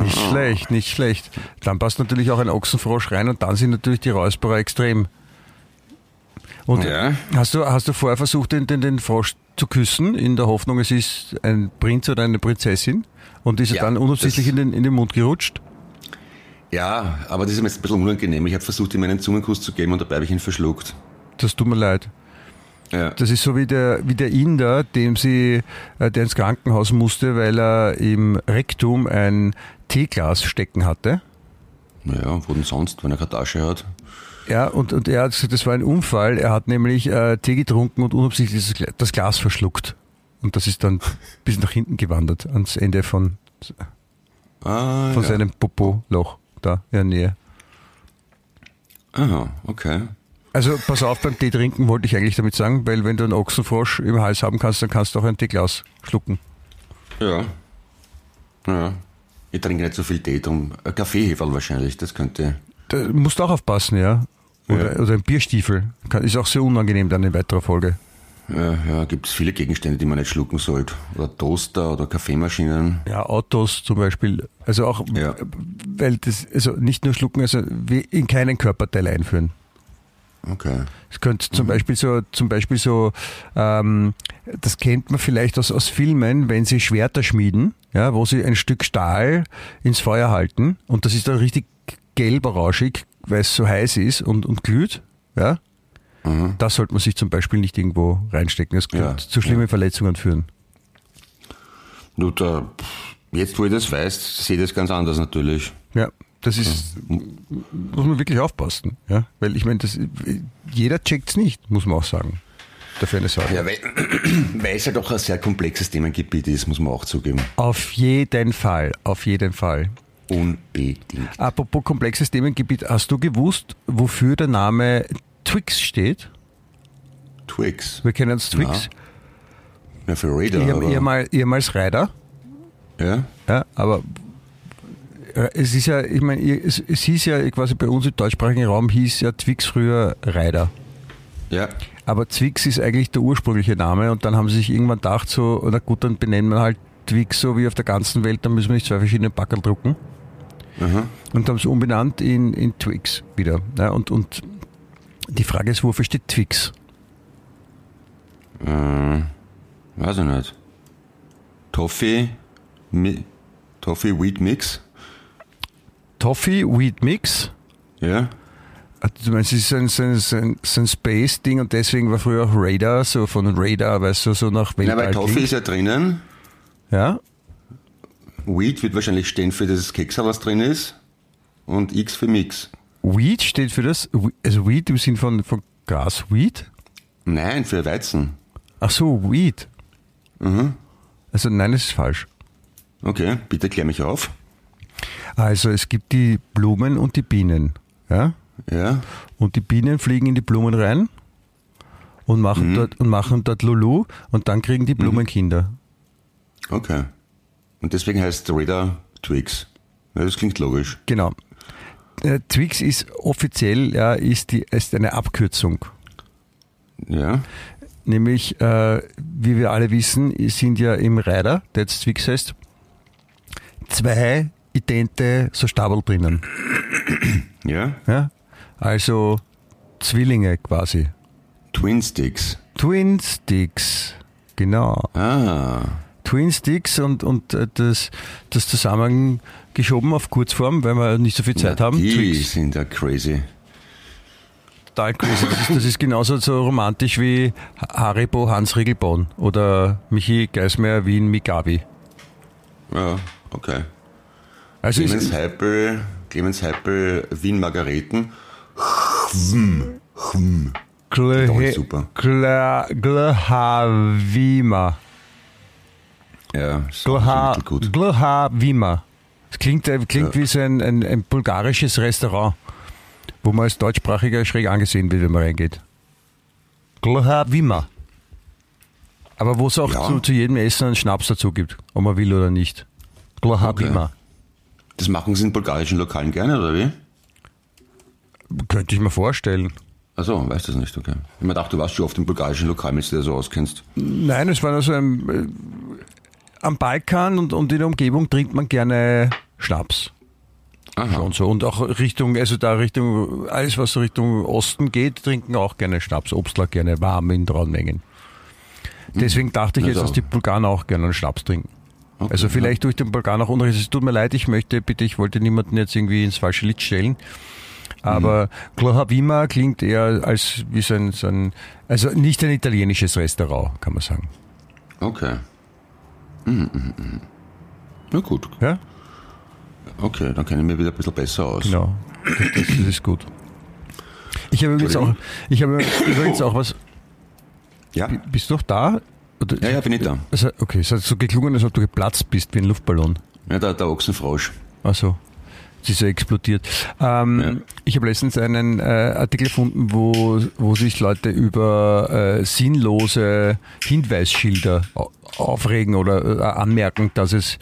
Nicht schlecht, nicht schlecht. Dann passt natürlich auch ein Ochsenfrosch rein und dann sind natürlich die Räusperer extrem. Und Ja. hast, du, hast du vorher versucht, den, den, den Frosch zu küssen, in der Hoffnung, es ist ein Prinz oder eine Prinzessin? Und ist er Ja, dann unabsichtlich in den, in den Mund gerutscht? Ja, aber das ist mir jetzt ein bisschen unangenehm. Ich habe versucht, ihm einen Zungenkuss zu geben und dabei habe ich ihn verschluckt. Das tut mir leid. Ja. Das ist so wie der, wie der Inder, dem sie, äh, der ins Krankenhaus musste, weil er im Rektum ein Teeglas stecken hatte. Naja, wo denn sonst, wenn er keine Tasche hat? Ja, und, und er hat gesagt, das war ein Unfall. Er hat nämlich äh, Tee getrunken und unabsichtlich das, das Glas verschluckt. Und das ist dann bis nach hinten gewandert, ans Ende von, Ah, von ja. seinem Popo-Loch da in der Nähe. Aha, okay. Also pass auf, beim Tee trinken wollte ich eigentlich damit sagen, weil wenn du einen Ochsenfrosch im Hals haben kannst, dann kannst du auch ein Teeglas schlucken. Ja. Ja. Ich trinke nicht so viel Tee drum. Ein Kaffeeheferl wahrscheinlich, das könnte. Da musst du auch aufpassen, ja. Oder, Ja. oder ein Bierstiefel. Ist auch sehr unangenehm dann in weiterer Folge. Ja, ja gibt es viele Gegenstände, die man nicht schlucken sollte. Oder Toaster oder Kaffeemaschinen. Ja, Autos zum Beispiel. Also auch, Ja. weil das, also nicht nur schlucken, also in keinen Körperteil einführen. Okay. Es könnte zum Beispiel so, zum Beispiel so, ähm, das kennt man vielleicht aus, aus Filmen, wenn sie Schwerter schmieden, ja, wo sie ein Stück Stahl ins Feuer halten und das ist dann richtig gelb-orangig weil es so heiß ist und, und glüht, ja, Mhm. das sollte man sich zum Beispiel nicht irgendwo reinstecken. Das könnte Ja, zu schlimmen Verletzungen führen. Nur da, jetzt, wo ich das weiß, sehe ich das ganz anders natürlich. Ja, das ist, muss man wirklich aufpassen. Ja? Weil ich meine, das, jeder checkt es nicht, muss man auch sagen. Dafür eine Sorge. Ja, weil, weil es ja doch ein sehr komplexes Themengebiet ist, muss man auch zugeben. Auf jeden Fall, auf jeden Fall. Unbedingt. Apropos komplexes Themengebiet, hast du gewusst, wofür der Name Twix steht? Twix. Wir kennen uns Twix. Ja, für Radar. Ehem- ehemal, ehemals Reiter. ja? Ja, aber es ist ja, ich meine, es, es hieß ja quasi bei uns im deutschsprachigen Raum hieß ja Twix früher Reiter. Ja. Aber Twix ist eigentlich der ursprüngliche Name und dann haben sie sich irgendwann gedacht, so, na gut, dann benennen wir halt Twix so wie auf der ganzen Welt, dann müssen wir nicht zwei verschiedene Packerl drucken. Aha. Und haben es umbenannt in, in Twix wieder. Ja, und, und die Frage ist, wofür steht Twix? Äh, weiß ich nicht. Toffee, Mi Toffee Wheat Mix. Toffee Wheat Mix. Ja. Also, Du meinst, es ist ein, so ein, so ein, so ein Space-Ding und deswegen war früher auch Radar, so von Radar, weißt du, so nach Ja, Weltall weil Toffee klingt. ist ja drinnen. Ja, Wheat wird wahrscheinlich stehen für das Keksal, was drin ist. Und X für Mix. Wheat steht für das, also Wheat im Sinn von, von Gras, Wheat? Nein, für Weizen. Ach so, Wheat. Mhm. Also nein, das ist falsch. Okay, bitte klär mich auf. Also es gibt die Blumen und die Bienen. Ja? Ja. Und die Bienen fliegen in die Blumen rein und machen, dort, und machen dort Lulu und dann kriegen die Blumen Kinder. Okay. Und deswegen heißt Radar Twix. Ja, das klingt logisch. Genau. Äh, Twix ist offiziell ja, ist, die, ist eine Abkürzung. Ja. Nämlich, äh, wie wir alle wissen, sind ja im Rider, der jetzt Twix heißt, zwei idente so Stabel drinnen. Ja. Ja? Also Zwillinge quasi. Twin Sticks. Twin Sticks. Genau. Ah. Twin Sticks und, und äh, das, das zusammengeschoben auf Kurzform, weil wir nicht so viel Zeit Na, haben. Die Twix. sind ja crazy. Total crazy. Das ist, das ist genauso so romantisch wie Haribo Hans Riegelborn oder Michi Geismeier Wien Migabi. Ja, okay. Also Clemens ist, Heipel, Clemens Heipel, Wien Margareten. Doch, super. Glhavima. Ja, Glha, gut. Glhavima. Das klingt, äh, klingt wie so ein, ein, ein bulgarisches Restaurant, wo man als Deutschsprachiger schräg angesehen wird, wenn man reingeht. Glhavima. Aber wo es auch Ja. zu, zu jedem Essen einen Schnaps dazu gibt, ob man will oder nicht. Glhavima. Das machen sie in bulgarischen Lokalen gerne, oder wie? Könnte ich mir vorstellen. Achso, weißt du das nicht, okay. Ich mir dachte, du warst schon oft im bulgarischen Lokal, wenn du dir so auskennst. Nein, es war nur so ein, äh, am Balkan und, und in der Umgebung trinkt man gerne Schnaps. Aha. Und so. Und auch Richtung, also da Richtung, alles was Richtung Osten geht, trinken auch gerne Schnaps. Obstler gerne warm in rauen Mengen. Deswegen dachte ich jetzt, Also- dass die Bulgaren auch gerne einen Schnaps trinken. Okay, Also vielleicht durch den Bulgaren auch Unrecht. Es tut mir leid, ich möchte bitte, ich wollte niemanden jetzt irgendwie ins falsche Lied stellen. Aber Glohavima klingt eher als wie so ein, so ein, also nicht ein italienisches Restaurant, kann man sagen. Okay. Mhm, mhm, mhm. Na gut, Ja? okay, dann kenne ich mich wieder ein bisschen besser aus. Genau. Das, das, ist gut. Ich habe übrigens auch, ich habe übrigens auch was. Ja? Bist du noch da? Oder, Ja, ja, bin ich da. Also, okay, es hat so geklungen, als ob du geplatzt bist wie ein Luftballon. Ja, der, der Ochsenfrosch. Also, es ist ja explodiert. Ähm, Ja. Ich habe letztens einen äh, Artikel gefunden, wo, wo sich Leute über äh, sinnlose Hinweisschilder au- aufregen oder äh, anmerken, dass es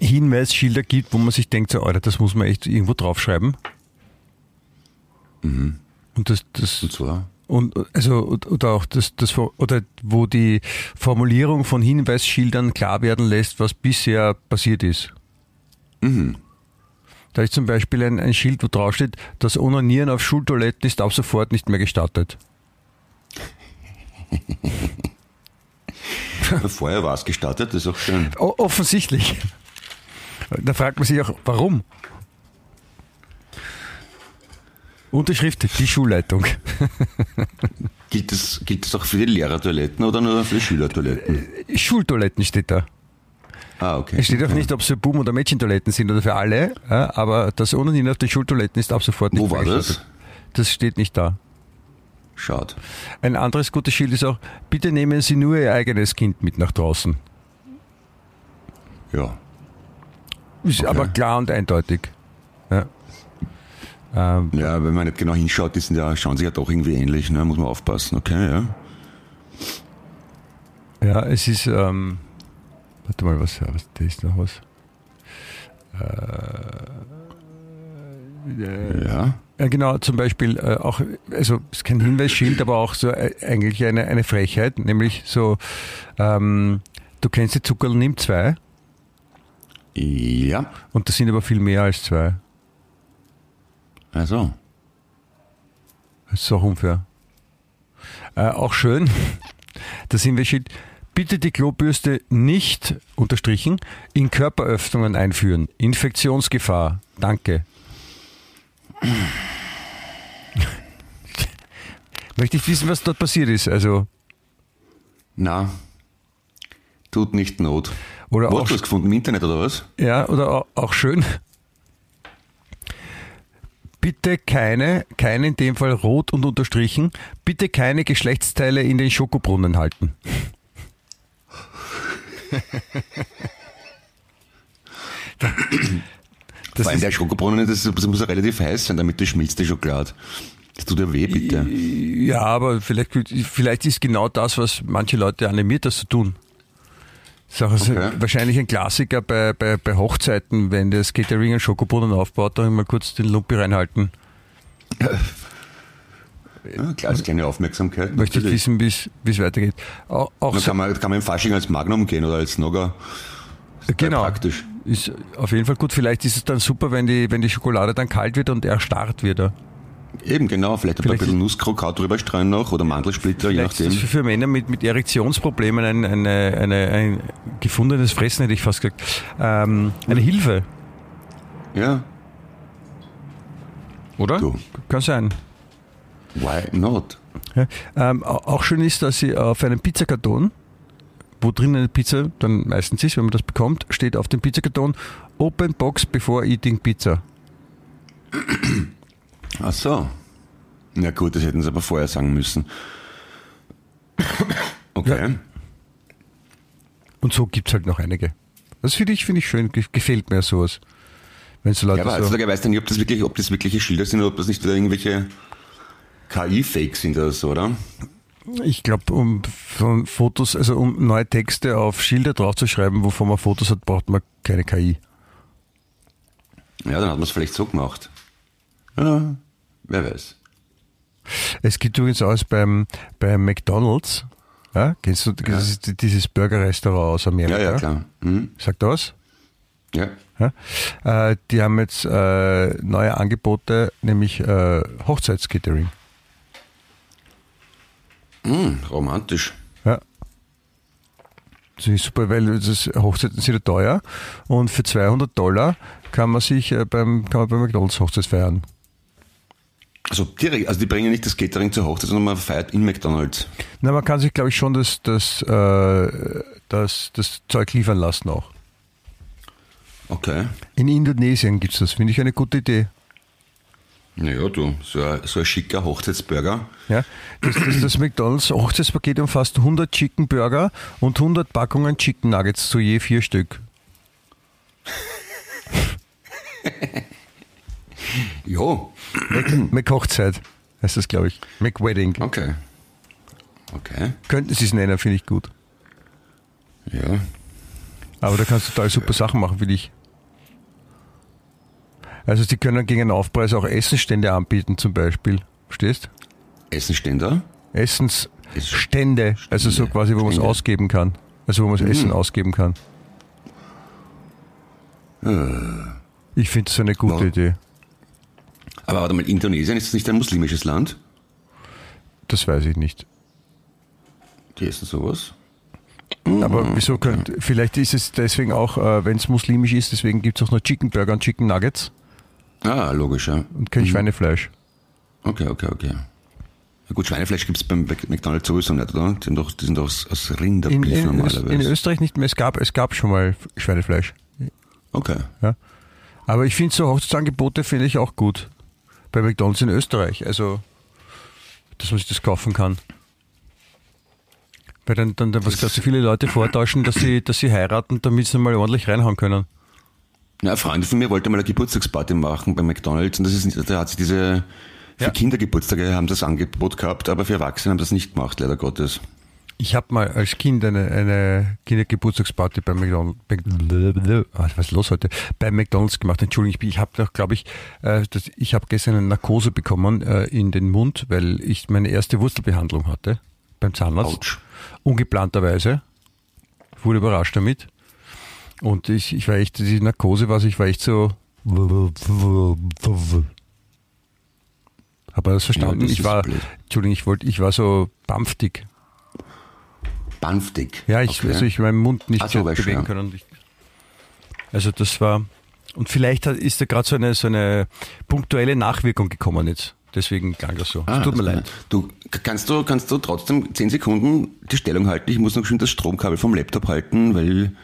Hinweisschilder gibt, wo man sich denkt, so, Alter, das muss man echt irgendwo draufschreiben. Und das, das, Und zwar? und also oder auch das, das oder wo die Formulierung von Hinweisschildern klar werden lässt, was bisher passiert ist. Da ist zum Beispiel ein, ein Schild, wo draufsteht, das Onanieren auf Schultoiletten ist ab sofort nicht mehr gestattet. Vorher war es gestartet, das ist auch schön. O offensichtlich. Da fragt man sich auch, warum? Unterschrift, die Schulleitung. Gilt das, gilt das auch für die Lehrertoiletten oder nur für die Schülertoiletten? Schultoiletten steht da. Ah, okay. Es steht auch nicht, ob es für Buben- oder Mädchentoiletten sind oder für alle, ja, aber das ohnehin auf den Schultoiletten ist ab sofort nicht Wo war das? Das steht nicht da. Schaut. Ein anderes gutes Schild ist auch, bitte nehmen Sie nur Ihr eigenes Kind mit nach draußen. Ja. Ist aber klar und eindeutig. Ja. Ähm, Ja, wenn man nicht genau hinschaut, die sind ja, schauen sich ja doch irgendwie ähnlich, ne? Muss man aufpassen, okay, ja. ja, es ist, ähm, warte mal, was, was da ist noch was. Ja. Ja, genau, zum Beispiel äh, auch, also es ist kein Hinweisschild, aber auch so äh, eigentlich eine, eine Frechheit, nämlich so, ähm, du kennst die Zuckerl, nimm zwei Ja. und das sind aber viel mehr als zwei. Also. Das ist auch unfair. Äh, auch schön, das Hinweisschild, bitte die Klobürste nicht, unterstrichen, in Körperöffnungen einführen. Infektionsgefahr. Danke. Möchte ich wissen, was dort passiert ist. Also, Na. Tut nicht Not. Oder Wo auch- hast du das gefunden? Im Internet oder was? Ja, oder au- auch schön. Bitte keine, keine in dem Fall rot und unterstrichen, bitte keine Geschlechtsteile in den Schokobrunnen halten. Das Vor allem der Schokobrunnen, das, das muss ja relativ heiß sein, damit das schmilzt die Schokolade. Das tut ja weh, bitte. ja, aber vielleicht, vielleicht ist genau das, was manche Leute animiert, das zu tun. Das ist auch also Okay. wahrscheinlich ein Klassiker bei, bei, bei Hochzeiten, wenn das Catering einen Schokobrunnen aufbaut, dann mal kurz den Lumpi reinhalten. Klar, als kleine Aufmerksamkeit. Möchte ich wissen, wie es- weitergeht. Auch, auch kann man, kann man im Fasching als Magnum gehen oder als Nogger. genau. praktisch. Ist auf jeden Fall gut. Vielleicht ist es dann super, wenn die, wenn die Schokolade dann kalt wird und erstarrt wird. Eben, genau. Vielleicht, ein Vielleicht bisschen Nusskrokant drüber streuen noch oder Mandelsplitter, je ist nachdem. das für, für Männer mit, mit Erektionsproblemen ein, eine, eine, ein gefundenes Fressen, hätte ich fast gesagt. Ähm, eine Hilfe, Ja, oder? Du. Kann sein. Why not? Ja. Ähm, au- auch schön ist, dass sie auf einem Pizzakarton, wo drinnen eine Pizza dann meistens ist, wenn man das bekommt, steht auf dem Pizzakarton Open Box before eating Pizza. Ach so. Na gut, das hätten sie aber vorher sagen müssen. Okay. Und so gibt es halt noch einige. Das finde ich, finde ich schön, ge- gefällt mir sowas. Wenn so Leute Ja, aber so, heutzutage weiß ich nicht, ob das wirklich, ob das wirkliche Schilder sind oder ob das nicht wieder irgendwelche KI-Fakes sind oder so, oder? ich glaube, um von Fotos, also um neue Texte auf Schilder draufzuschreiben, wovon man Fotos hat, braucht man keine KI. Ja, dann hat man es vielleicht so gemacht. Ja, wer weiß. Es gibt übrigens auch beim, beim McDonalds, ja, kennst du das ist dieses Burger-Restaurant aus Amerika? Ja, ja, klar. Hm? Sagt was? Ja. Ja? Äh, die haben jetzt äh, neue Angebote, nämlich äh, Hochzeitskatering. Hm, romantisch. Ja. Das ist super, weil das Hochzeiten sind ja teuer und für 200 Dollar kann man sich äh, beim, kann man beim McDonalds Hochzeit feiern. Also direkt, also die bringen nicht das Catering zur Hochzeit, sondern man feiert in McDonalds. Na, man kann sich, glaube ich, schon das, das, äh, das, das Zeug liefern lassen auch. Okay. In Indonesien gibt's das, finde ich eine gute Idee. Naja, du, so ein, so ein schicker Hochzeitsburger. Ja, das, das, das McDonalds Hochzeitspaket umfasst 100 Chicken Burger und 100 Packungen Chicken Nuggets zu je vier Stück. Jo. Mac Hochzeit heißt das, glaube ich. Mac Wedding. Okay. Okay. Könnten sie es nennen, finde ich gut. Ja. Aber da kannst du total super Sachen machen, finde ich. Also sie können gegen einen Aufpreis auch Essensstände anbieten zum Beispiel. Verstehst? Essenständer. Essensstände, also so quasi, wo man es Stände. ausgeben kann. Also wo man das Essen ausgeben kann. Ich finde es eine gute Ja. Idee. Aber warte mal, Indonesien, ist das nicht ein muslimisches Land? Das weiß ich nicht. Die essen sowas? Aber wieso könnte, vielleicht ist es deswegen auch, äh, wenn es muslimisch ist, deswegen gibt es auch noch Chicken Burger und Chicken Nuggets Ah, logisch, ja. und kein Schweinefleisch. Okay, okay, okay. Ja gut, Schweinefleisch gibt es beim McDonalds sowieso nicht, oder? Die sind doch, die sind doch aus, aus In, Rinderbeef in, normalerweise. in Österreich nicht mehr. Es gab, es gab schon mal Schweinefleisch. okay. Ja. Aber ich finde so Hochzeitsangebote finde ich auch gut. Bei McDonalds in Österreich. Also, dass man sich das kaufen kann. Weil dann, dann, dann was gerade so viele Leute vortauschen, dass sie, dass sie heiraten, damit sie mal ordentlich reinhauen können. Ja, eine Freundin von mir wollte mal eine Geburtstagsparty machen bei McDonalds und das ist nicht, da hat sie diese, für Ja. Kindergeburtstage haben das Angebot gehabt, aber für Erwachsene haben das nicht gemacht, leider Gottes. Ich habe mal als Kind eine, eine Kindergeburtstagsparty bei McDonald's, Mc- Ah, was ist los heute? Bei McDonald's gemacht. Entschuldigung, ich, habe doch, glaube ich, äh, ich habe gestern eine Narkose bekommen äh, in den Mund, weil ich meine erste Wurzelbehandlung hatte beim Zahnarzt. Autsch. Ungeplanterweise. Ich wurde überrascht damit. Und ich, ich war echt, die Narkose war, ich war echt so. Habe das verstanden? das ich war, blöd. Entschuldigung, ich wollte, ich war so bampftig. Banftig. Ja, ich, Okay. also ich meinen Mund nicht so, bewegen ja. können. Ich, also das war, und vielleicht hat, ist da gerade so eine, so eine punktuelle Nachwirkung gekommen jetzt. Deswegen klang das so. Ah, tut mir das- leid. Du, kannst du, kannst du trotzdem 10 Sekunden die Stellung halten? Ich muss noch schön das Stromkabel vom Laptop halten, weil,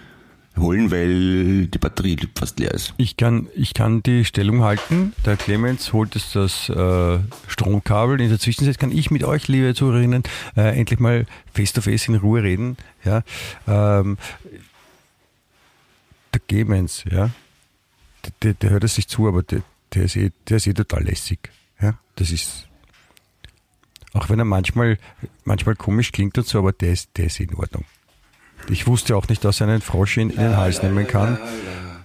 holen, weil die Batterie fast leer ist. Ich kann, ich kann die Stellung halten. Der Clemens holt jetzt das äh, Stromkabel. In der Zwischenzeit kann ich mit euch, liebe Zuhörerinnen, äh, endlich mal face to face in Ruhe reden. Ja, ähm, der Clemens, ja, der, der, der hört es sich zu, aber der, der, ist eh, der ist eh total lässig. Ja, das ist, auch wenn er manchmal, manchmal komisch klingt und so, aber der ist, der ist in Ordnung. Ich wusste auch nicht, dass er einen Frosch in, in den Hals nehmen kann.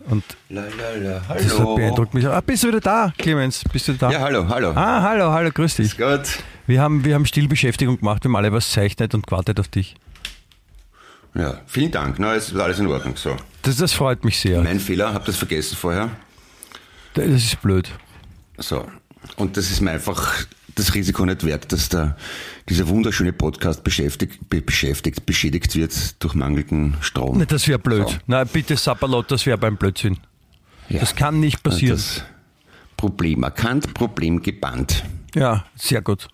Und das hat beeindruckt mich. Ah, bist du wieder da, Clemens? Bist du da? Ja, hallo, hallo. Ah, hallo, hallo, grüß dich. Gut. Wir haben, wir haben Stillbeschäftigung gemacht, wir haben alle was zeichnet und gewartet auf dich. Ja, vielen Dank. Na, es ist alles in Ordnung. So. Das, das freut mich sehr. Mein Fehler, hab das vergessen vorher. Das ist blöd. So. Und das ist mir einfach das Risiko nicht wert, dass da dieser wunderschöne Podcast beschäftigt, be beschäftigt, beschädigt wird durch mangelnden Strom. Na, Das wäre blöd. So. Na, bitte Sapperlot, das wäre beim Blödsinn. Ja. Das kann nicht passieren. Das Problem erkannt, Problem gebannt. Ja, sehr gut.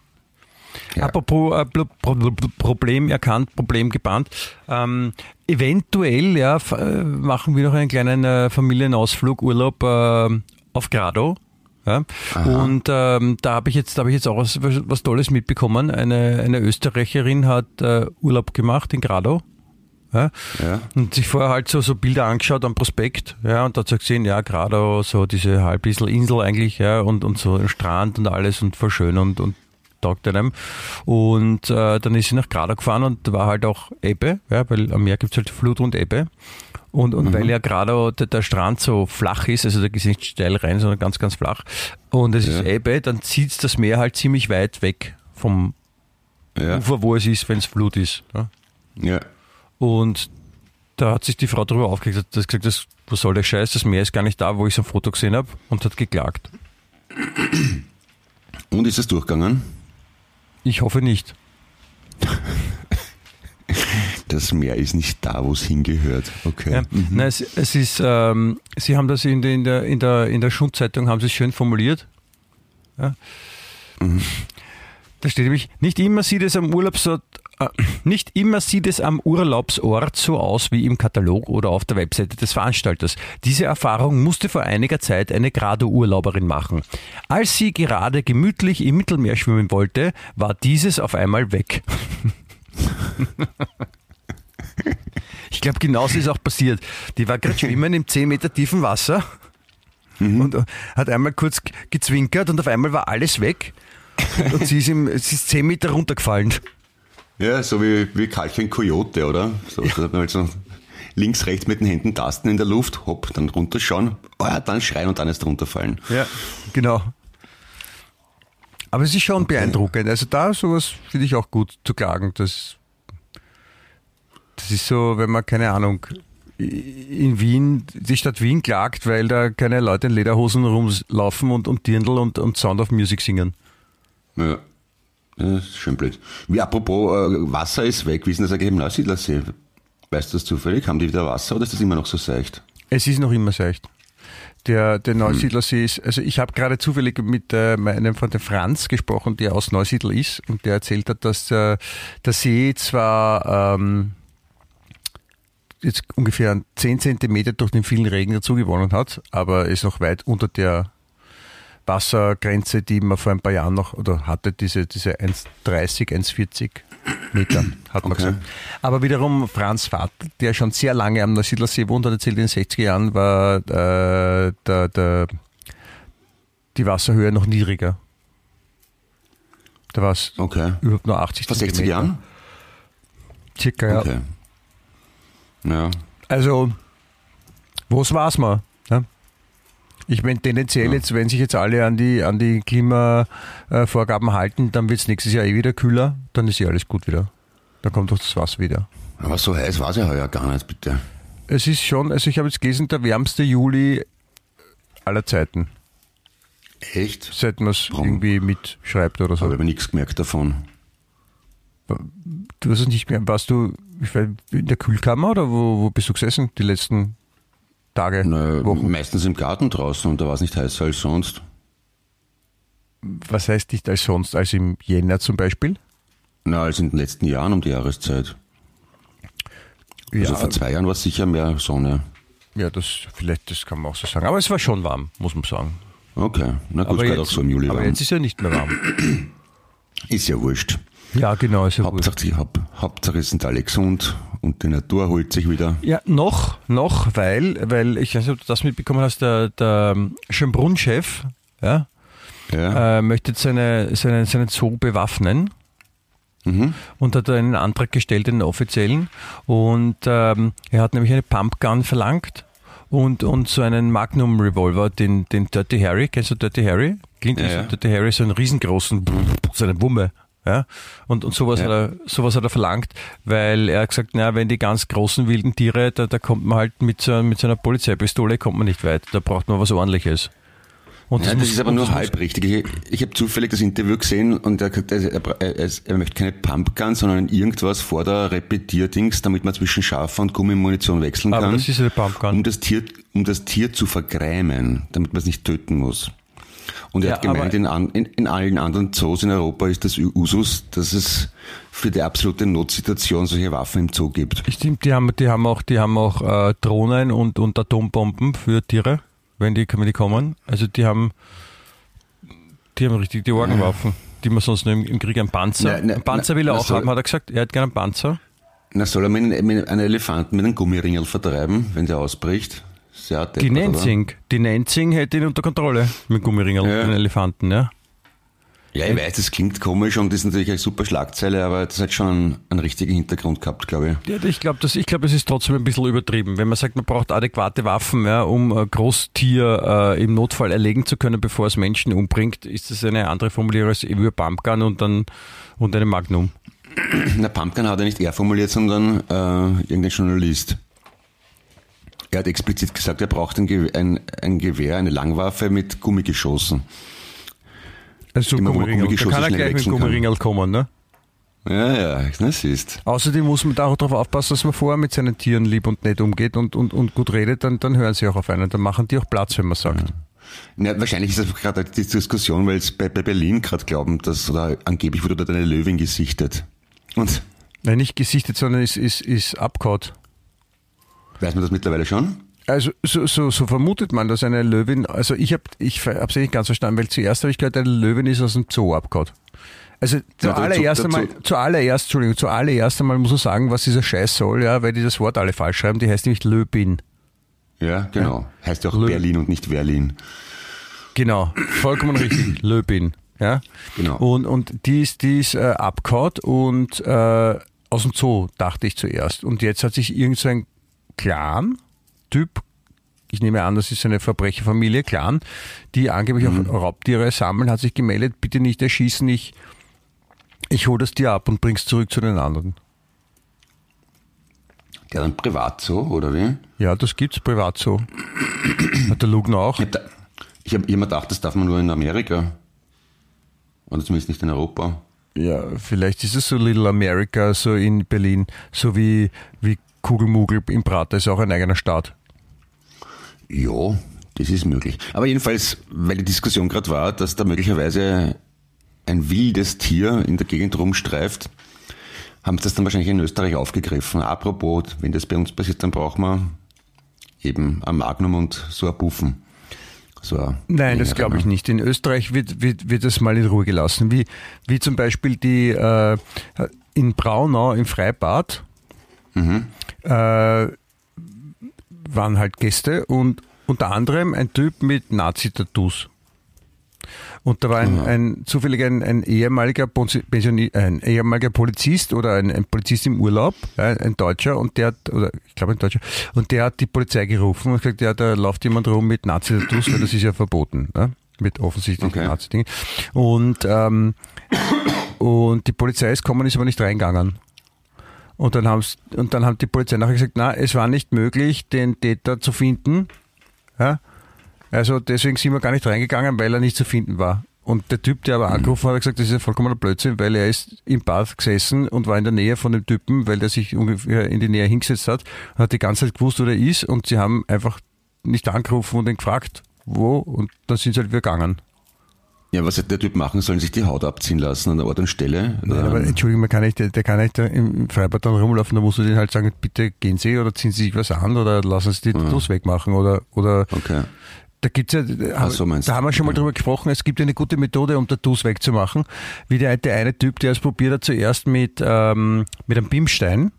Ja. Apropos äh, Pro Pro Problem erkannt, Problem gebannt. Ähm, eventuell ja, äh, machen wir noch einen kleinen äh, Familienausflug, Urlaub äh, auf Grado. Ja? Und ähm, da habe ich jetzt, da habe ich jetzt auch was, was, Tolles mitbekommen. Eine, eine Österreicherin hat äh, Urlaub gemacht in Grado. Ja? Ja. Und sich vorher halt so, so Bilder angeschaut am Prospekt, ja, und da hat sie gesehen, ja, Grado, so diese halbinsel Insel eigentlich, ja, und, und so ein Strand und alles und voll schön und, und taugt einem. Und äh, dann ist sie nach Grado gefahren und da war halt auch Ebbe, ja, weil am Meer gibt's halt Flut und Ebbe. Und, und weil ja Grado der, der Strand so flach ist, also da geht nicht steil rein, sondern ganz, ganz flach, und es ist Ja. Ebbe, dann zieht's das Meer halt ziemlich weit weg vom Ja. Ufer, wo es ist, wenn es Flut ist. Ja. ja. Und da hat sich die Frau darüber aufgeregt, hat gesagt, das, was soll der Scheiß, das Meer ist gar nicht da, wo ich so ein Foto gesehen habe und hat geklagt. Und ist es durchgegangen? Ich hoffe nicht. Das Meer ist nicht da, wo es hingehört. Okay. Ja. Nein, es, es ist, ähm, Sie haben das in der, in der, in der, in der Schundzeitung, haben Sie es schön formuliert. Ja. Da steht nämlich, nicht immer sieht es am Urlaubsort, äh, nicht immer sieht es am Urlaubsort so aus wie im Katalog oder auf der Webseite des Veranstalters. Diese Erfahrung musste vor einiger Zeit eine Grado-Urlauberin machen. Als sie gerade gemütlich im Mittelmeer schwimmen wollte, war dieses auf einmal weg. Ich glaube, genauso ist auch passiert. Die war gerade schwimmen im 10 Meter tiefen Wasser und äh, hat einmal kurz gezwinkert und auf einmal war alles weg. Und, und sie, ist im, sie ist 10 Meter runtergefallen. Ja, so wie, wie Kalchen Coyote, oder? So, so, hat man halt so links, rechts mit den Händen tasten in der Luft, hopp, dann runterschauen, oh ja, dann schreien und dann erst runterfallen. Ja, genau. Aber es ist schon beeindruckend. Also da sowas finde ich auch gut zu klagen. Das, das ist so, wenn man, keine Ahnung, in Wien, die Stadt Wien klagt, weil da keine Leute in Lederhosen rumlaufen und, und Dirndl und, und Sound of Music singen. Ja. Das ist schön blöd. Wie apropos, äh, Wasser ist weg, wie ist denn das eigentlich im Neusiedlersee? Weißt du das zufällig? Haben die wieder Wasser oder ist das immer noch so seicht? Es ist noch immer seicht. Der, der Neusiedlersee ist, also ich habe gerade zufällig mit äh, meinem Freund Franz gesprochen, der aus Neusiedl ist und der erzählt hat, dass äh, der See zwar ähm, jetzt ungefähr 10 Zentimeter durch den vielen Regen dazu gewonnen hat, aber ist noch weit unter der Wassergrenze, die man vor ein paar Jahren noch oder hatte, diese, diese 1,30, 1,40 Meter, hat man Okay. gesagt. Aber wiederum Franz Vater, der schon sehr lange am Neusiedlersee wohnt, hat erzählt, in den 60er Jahren war äh, der, der, die Wasserhöhe noch niedriger. Da war es Okay. überhaupt nur 80 Vor 60 Zentimeter. Jahren? Circa, ja. Okay. Ja. Also, was war's mal? Ich meine, tendenziell Ja. jetzt, wenn sich jetzt alle an die, an die Klimavorgaben halten, dann wird es nächstes Jahr eh wieder kühler, dann ist ja alles gut wieder. Dann kommt doch das Wasser wieder. Aber so heiß war es ja heuer gar nicht, bitte. Es ist schon, also ich habe jetzt gelesen, der wärmste Juli aller Zeiten, Echt? seit man es irgendwie mitschreibt oder so. Habe aber nichts gemerkt davon. Du hast es nicht mehr, warst du in der Kühlkammer oder wo, wo bist du gesessen die letzten Tage, Na, Wochen? meistens im Garten draußen und da war es nicht heißer als sonst. Was heißt nicht als sonst, als im Jänner zum Beispiel? Na, als in den letzten Jahren um die Jahreszeit. Also vor zwei Jahren war es sicher mehr Sonne. Ja, das vielleicht, das kann man auch so sagen. Aber es war schon warm, muss man sagen. Okay, na gut, aber gerade auch so im Juli aber warm. jetzt ist ja nicht mehr warm. Ist ja wurscht. Ja, genau, ist ja. Hauptsache, die- Haupt, Hauptsache sind alle gesund und die Natur holt sich wieder. Ja, noch, noch, weil, weil, ich weiß nicht, ob du das mitbekommen hast, der, der Schönbrunn-Chef, ja, Ja. äh, möchte seine, seine, seinen Zoo bewaffnen. Mhm. Und hat einen Antrag gestellt, den offiziellen. Und ähm, er hat nämlich eine Pumpgun verlangt und, und so einen Magnum Revolver, den, den Dirty Harry. Kennst du Dirty Harry? Klingt Ja, so ja. Dirty Harry, so einen riesengroßen, so eine Wumme. Ja? Und, und sowas, Ja. hat er, sowas hat er verlangt, weil er hat gesagt, na, wenn die ganz großen wilden Tiere, da, da kommt man halt mit so, mit so einer Polizeipistole kommt man nicht weit. Da braucht man was ordentliches. Und Ja, das muss- ist aber nur das halb richtig. Ich, ich habe zufällig das Interview gesehen und er, er, er, er, er möchte keine Pumpgun, sondern irgendwas vor der Repetierdings, damit man zwischen scharfer und Gummimunition wechseln Aber kann. das ist eine Pumpgun. um das Tier, um das Tier zu vergrämen, damit man es nicht töten muss. Und er Ja, hat gemeint, in, an, in, in allen anderen Zoos in Europa ist das Usus, dass es für die absolute Notsituation solche Waffen im Zoo gibt. Stimmt, die haben, die haben auch, die haben auch äh, Drohnen und, und Atombomben für Tiere, wenn die, wenn die kommen. Also die haben, die haben richtig die Orgenwaffen, die man sonst nur im, im Krieg ein Panzer. Na, na, ein Panzer will er na, auch haben, hat er gesagt. Er hat gerne einen Panzer. Na, soll er mit, einem- mit einem Elefanten mit einem Gummiringel vertreiben, wenn der ausbricht? Sehr Die deppert, oder? Nenzing, die Nenzing hätte ihn unter Kontrolle mit Gummiringel, Ja. den Elefanten, ja. Ja, ich weiß, das klingt komisch und ist natürlich eine super Schlagzeile, aber das hat schon einen, einen richtigen Hintergrund gehabt, glaube ich. Ja, ich glaube, ich glaube, es ist trotzdem ein bisschen übertrieben. Wenn man sagt, man braucht adäquate Waffen, ja, um ein Großtier äh, im Notfall erlegen zu können, bevor es Menschen umbringt, ist das eine andere Formulierung als über Pumpgun und dann und eine Magnum. Na, Pumpkin hat er nicht er formuliert, sondern äh, irgendein Journalist. Er hat explizit gesagt, er braucht ein, Gewehr, ein, ein Gewehr, eine Langwaffe mit Gummigeschossen. Also Immer, Gummiringel. Da kann er gleich mit. Gummiringel kommen, ne? Ja, ja, das ist. Außerdem muss man da auch darauf aufpassen, dass man vorher mit seinen Tieren lieb und nett umgeht und, und, und gut redet, dann, dann hören sie auch auf einen. Dann machen die auch Platz, wenn man sagt. Ja, wahrscheinlich ist das gerade die Diskussion, weil es bei, bei Berlin gerade glauben, dass oder angeblich wurde dort eine Löwin gesichtet. Und Nein, nicht gesichtet, sondern ist, ist, ist abgehaut. Weiß man das mittlerweile schon? Also so, so, so vermutet man, dass eine Löwin, also ich habe ich hab's nicht ganz verstanden, weil zuerst habe ich gehört, eine Löwin ist aus dem Zoo abgehauen. Also zuallererst einmal, zuallererst, Entschuldigung, zuallererst einmal muss man sagen, was dieser Scheiß soll, ja, weil die das Wort alle falsch schreiben, die heißt nämlich Löbin. Ja, genau. Heißt ja auch Lö- Berlin und nicht Berlin. Genau, vollkommen richtig, Löbin. Ja? Genau. Und, und die ist, die ist äh, abgehauen und äh, aus dem Zoo, dachte ich zuerst. Und jetzt hat sich irgend so ein Clan-Typ, ich nehme an, das ist eine Verbrecherfamilie, Clan, die angeblich Mhm. auch Raubtiere sammeln, hat sich gemeldet, bitte nicht erschießen, ich, ich hole das Tier ab und bring's zurück zu den anderen. Der dann privat so, oder wie? Ja, das gibt's privat so. Hat der Lugner auch. Ich habe ich hab immer gedacht, das darf man nur in Amerika. Oder zumindest nicht in Europa. Ja, vielleicht ist es so Little America, so in Berlin, so wie, wie Kugelmugel im Prater ist auch ein eigener Staat. Ja, Das ist möglich. Aber jedenfalls, weil die Diskussion gerade war, dass da möglicherweise ein wildes Tier in der Gegend rumstreift, haben sie das dann wahrscheinlich in Österreich aufgegriffen. Apropos, wenn das bei uns passiert, dann brauchen wir eben ein Magnum und so ein Buffen. So ein Nein, das glaube ich nicht. In Österreich wird, wird, wird das mal in Ruhe gelassen. Wie, wie zum Beispiel die äh, in Braunau im Freibad äh, waren halt Gäste und unter anderem ein Typ mit Nazi-Tattoos. Und da war ein, ein zufällig ein, ein ehemaliger ein ehemaliger Polizist oder ein, ein Polizist im Urlaub, ja, ein Deutscher, und der hat, oder ich glaube ein Deutscher, und der hat die Polizei gerufen und gesagt, ja, da läuft jemand rum mit Nazi-Tattoos, weil das ist ja verboten, ne? mit offensichtlichen Okay. Nazi-Dingen. Und, ähm, und die Polizei ist gekommen, ist aber nicht reingegangen. Und dann, haben's, und dann haben die Polizei nachher gesagt, na, es war nicht möglich, den Täter zu finden. Ja? Also deswegen sind wir gar nicht reingegangen, weil er nicht zu finden war. Und der Typ, der aber angerufen hat, hat gesagt, das ist ja vollkommener Blödsinn, weil er ist im Bad gesessen und war in der Nähe von dem Typen, weil der sich ungefähr in die Nähe hingesetzt hat und hat die ganze Zeit gewusst, wo der ist und sie haben einfach nicht angerufen und ihn gefragt, wo und dann sind sie halt wieder gegangen. Ja, was hat der Typ machen sollen? Sich die Haut abziehen lassen an der Ort und Stelle? Ja, aber Entschuldigung, man kann nicht, der, kann nicht im Freibad dann rumlaufen, da musst du denen halt sagen, bitte gehen Sie oder ziehen Sie sich was an oder lassen Sie die Tattoos wegmachen oder, oder Okay. da gibt's ja, da, so da du. haben wir schon mal drüber gesprochen, es gibt eine gute Methode, um Tattoos wegzumachen, wie der, der eine Typ, der es probiert hat zuerst mit, ähm, mit einem Bimstein,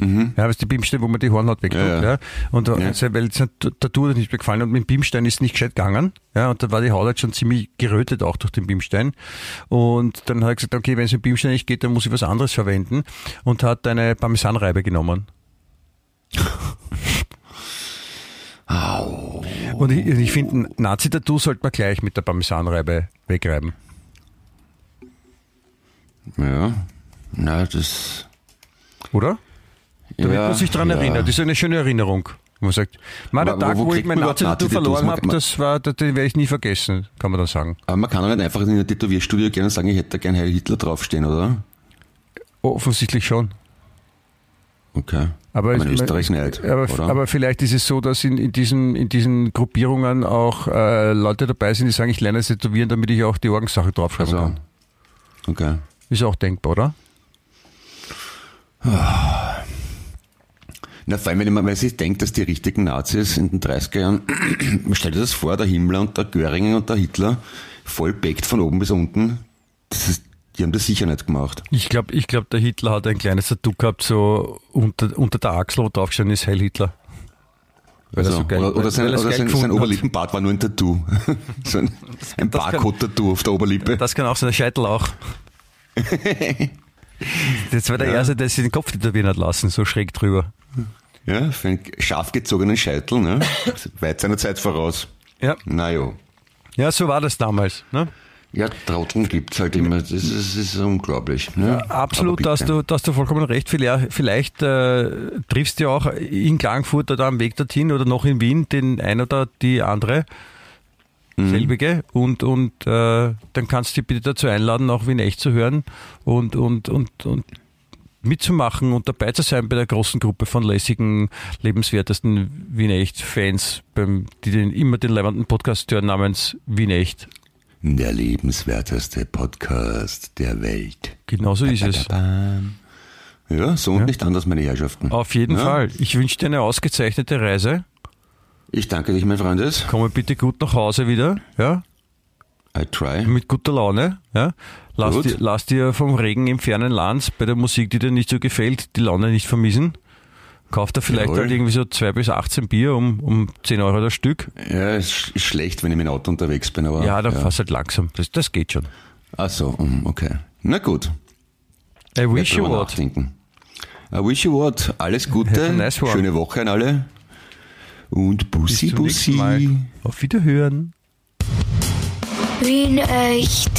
Ja, was die Bimstein, wo man die Hornhaut wegtut. Ja, Mhm. Ja, ja. Und Ja. ja. weil es Tattoo hat nicht mehr gefallen und mit dem Bimstein ist nicht gescheit gegangen. Ja, und da war die Haut halt schon ziemlich gerötet auch durch den Bimstein. Und dann hat er gesagt, okay, wenn es mit Bimstein nicht geht, dann muss ich was anderes verwenden. Und hat eine Parmesanreibe genommen. Und ich, ich finde, ein Nazi-Tattoo sollte man gleich mit der Parmesanreibe wegreiben. Ja. Na, das. Oder? Damit ja, man sich daran ja. erinnert. Das ist eine schöne Erinnerung. Man sagt, man, der Aber Tag, wo wo, ich mein Nazi-Tattoo verloren habe, das war, das, den werde ich nie vergessen, kann man dann sagen. Aber man kann doch nicht einfach in ein Tätowierstudio und sagen, ich hätte da gern Heil Hitler draufstehen, oder? Offensichtlich schon. Okay. Aber, in ich- Österreich nicht, aber, aber vielleicht ist es so, dass in, in, diesen, in diesen Gruppierungen auch äh, Leute dabei sind, die sagen, ich lerne das Tätowieren, damit ich auch die Orgensache draufschreiben Also, kann. okay. Ist auch denkbar, oder? Na, vor allem, wenn man, sich denkt, dass die richtigen Nazis in den 30er Jahren, man stellt sich das vor, der Himmler und der Göring und der Hitler, voll backt von oben bis unten, das ist, die haben das sicher nicht gemacht. Ich glaube, ich glaub, der Hitler hat ein kleines Tattoo gehabt, so unter, unter der Achsel, wo draufgestanden ist Heil Hitler. Er Also, so geil- oder oder, sein, er oder sein, sein. Oberlippenbart war nur ein Tattoo. so ein, ein das Barcode-Tattoo auf der Oberlippe. Das kann auch sein, der Scheitel auch. Das war der Erste, der sich den Kopf tätowieren hat lassen, so schräg drüber. Ja, für einen scharf gezogenen Scheitel, ne? Weit seiner Zeit voraus. Ja. Na jo. Ja, so war das damals. Ne? Ja, Trauteln gibt's halt immer. Das ist, das ist unglaublich. Ne? Absolut, Aber da hast bitte. du, da hast du vollkommen recht. Vielleicht, vielleicht äh, triffst du ja auch in Klagenfurt oder am Weg dorthin oder noch in Wien den ein oder die andere Mhm. selbige und, und äh, dann kannst du dich bitte dazu einladen, auch Wien echt zu hören und, und, und, und mitzumachen und dabei zu sein bei der großen Gruppe von lässigen, lebenswertesten Wien echt Fans, beim, die den, immer den leibenden Podcast hören namens Wien echt. Der lebenswerteste Podcast der Welt. Genauso ist es. Ja, so und nicht anders, meine Herrschaften. Auf jeden ja? Fall. Ich wünsche dir eine ausgezeichnete Reise. Ich danke dich, mein Freundes. Komme bitte gut nach Hause wieder, ja, I try. mit guter Laune, ja. Lass Gut. dir, lass dir vom Regen im fernen Land bei der Musik, die dir nicht so gefällt, die Laune nicht vermissen. Kauf dir vielleicht Jawohl. halt irgendwie so 2 bis 18 Bier um, um 10 Euro das Stück. Ja, ist ist schlecht, wenn ich mit dem Auto unterwegs bin, aber. Ja, dann fass halt langsam. Das, das geht schon. Ach so, mm, okay. Na gut. I wish you what. nachdenken. I wish you what. Alles Gute. Nice one. Schöne Woche an alle. Und Bussi. Bussi. Auf Wiederhören. Wien echt.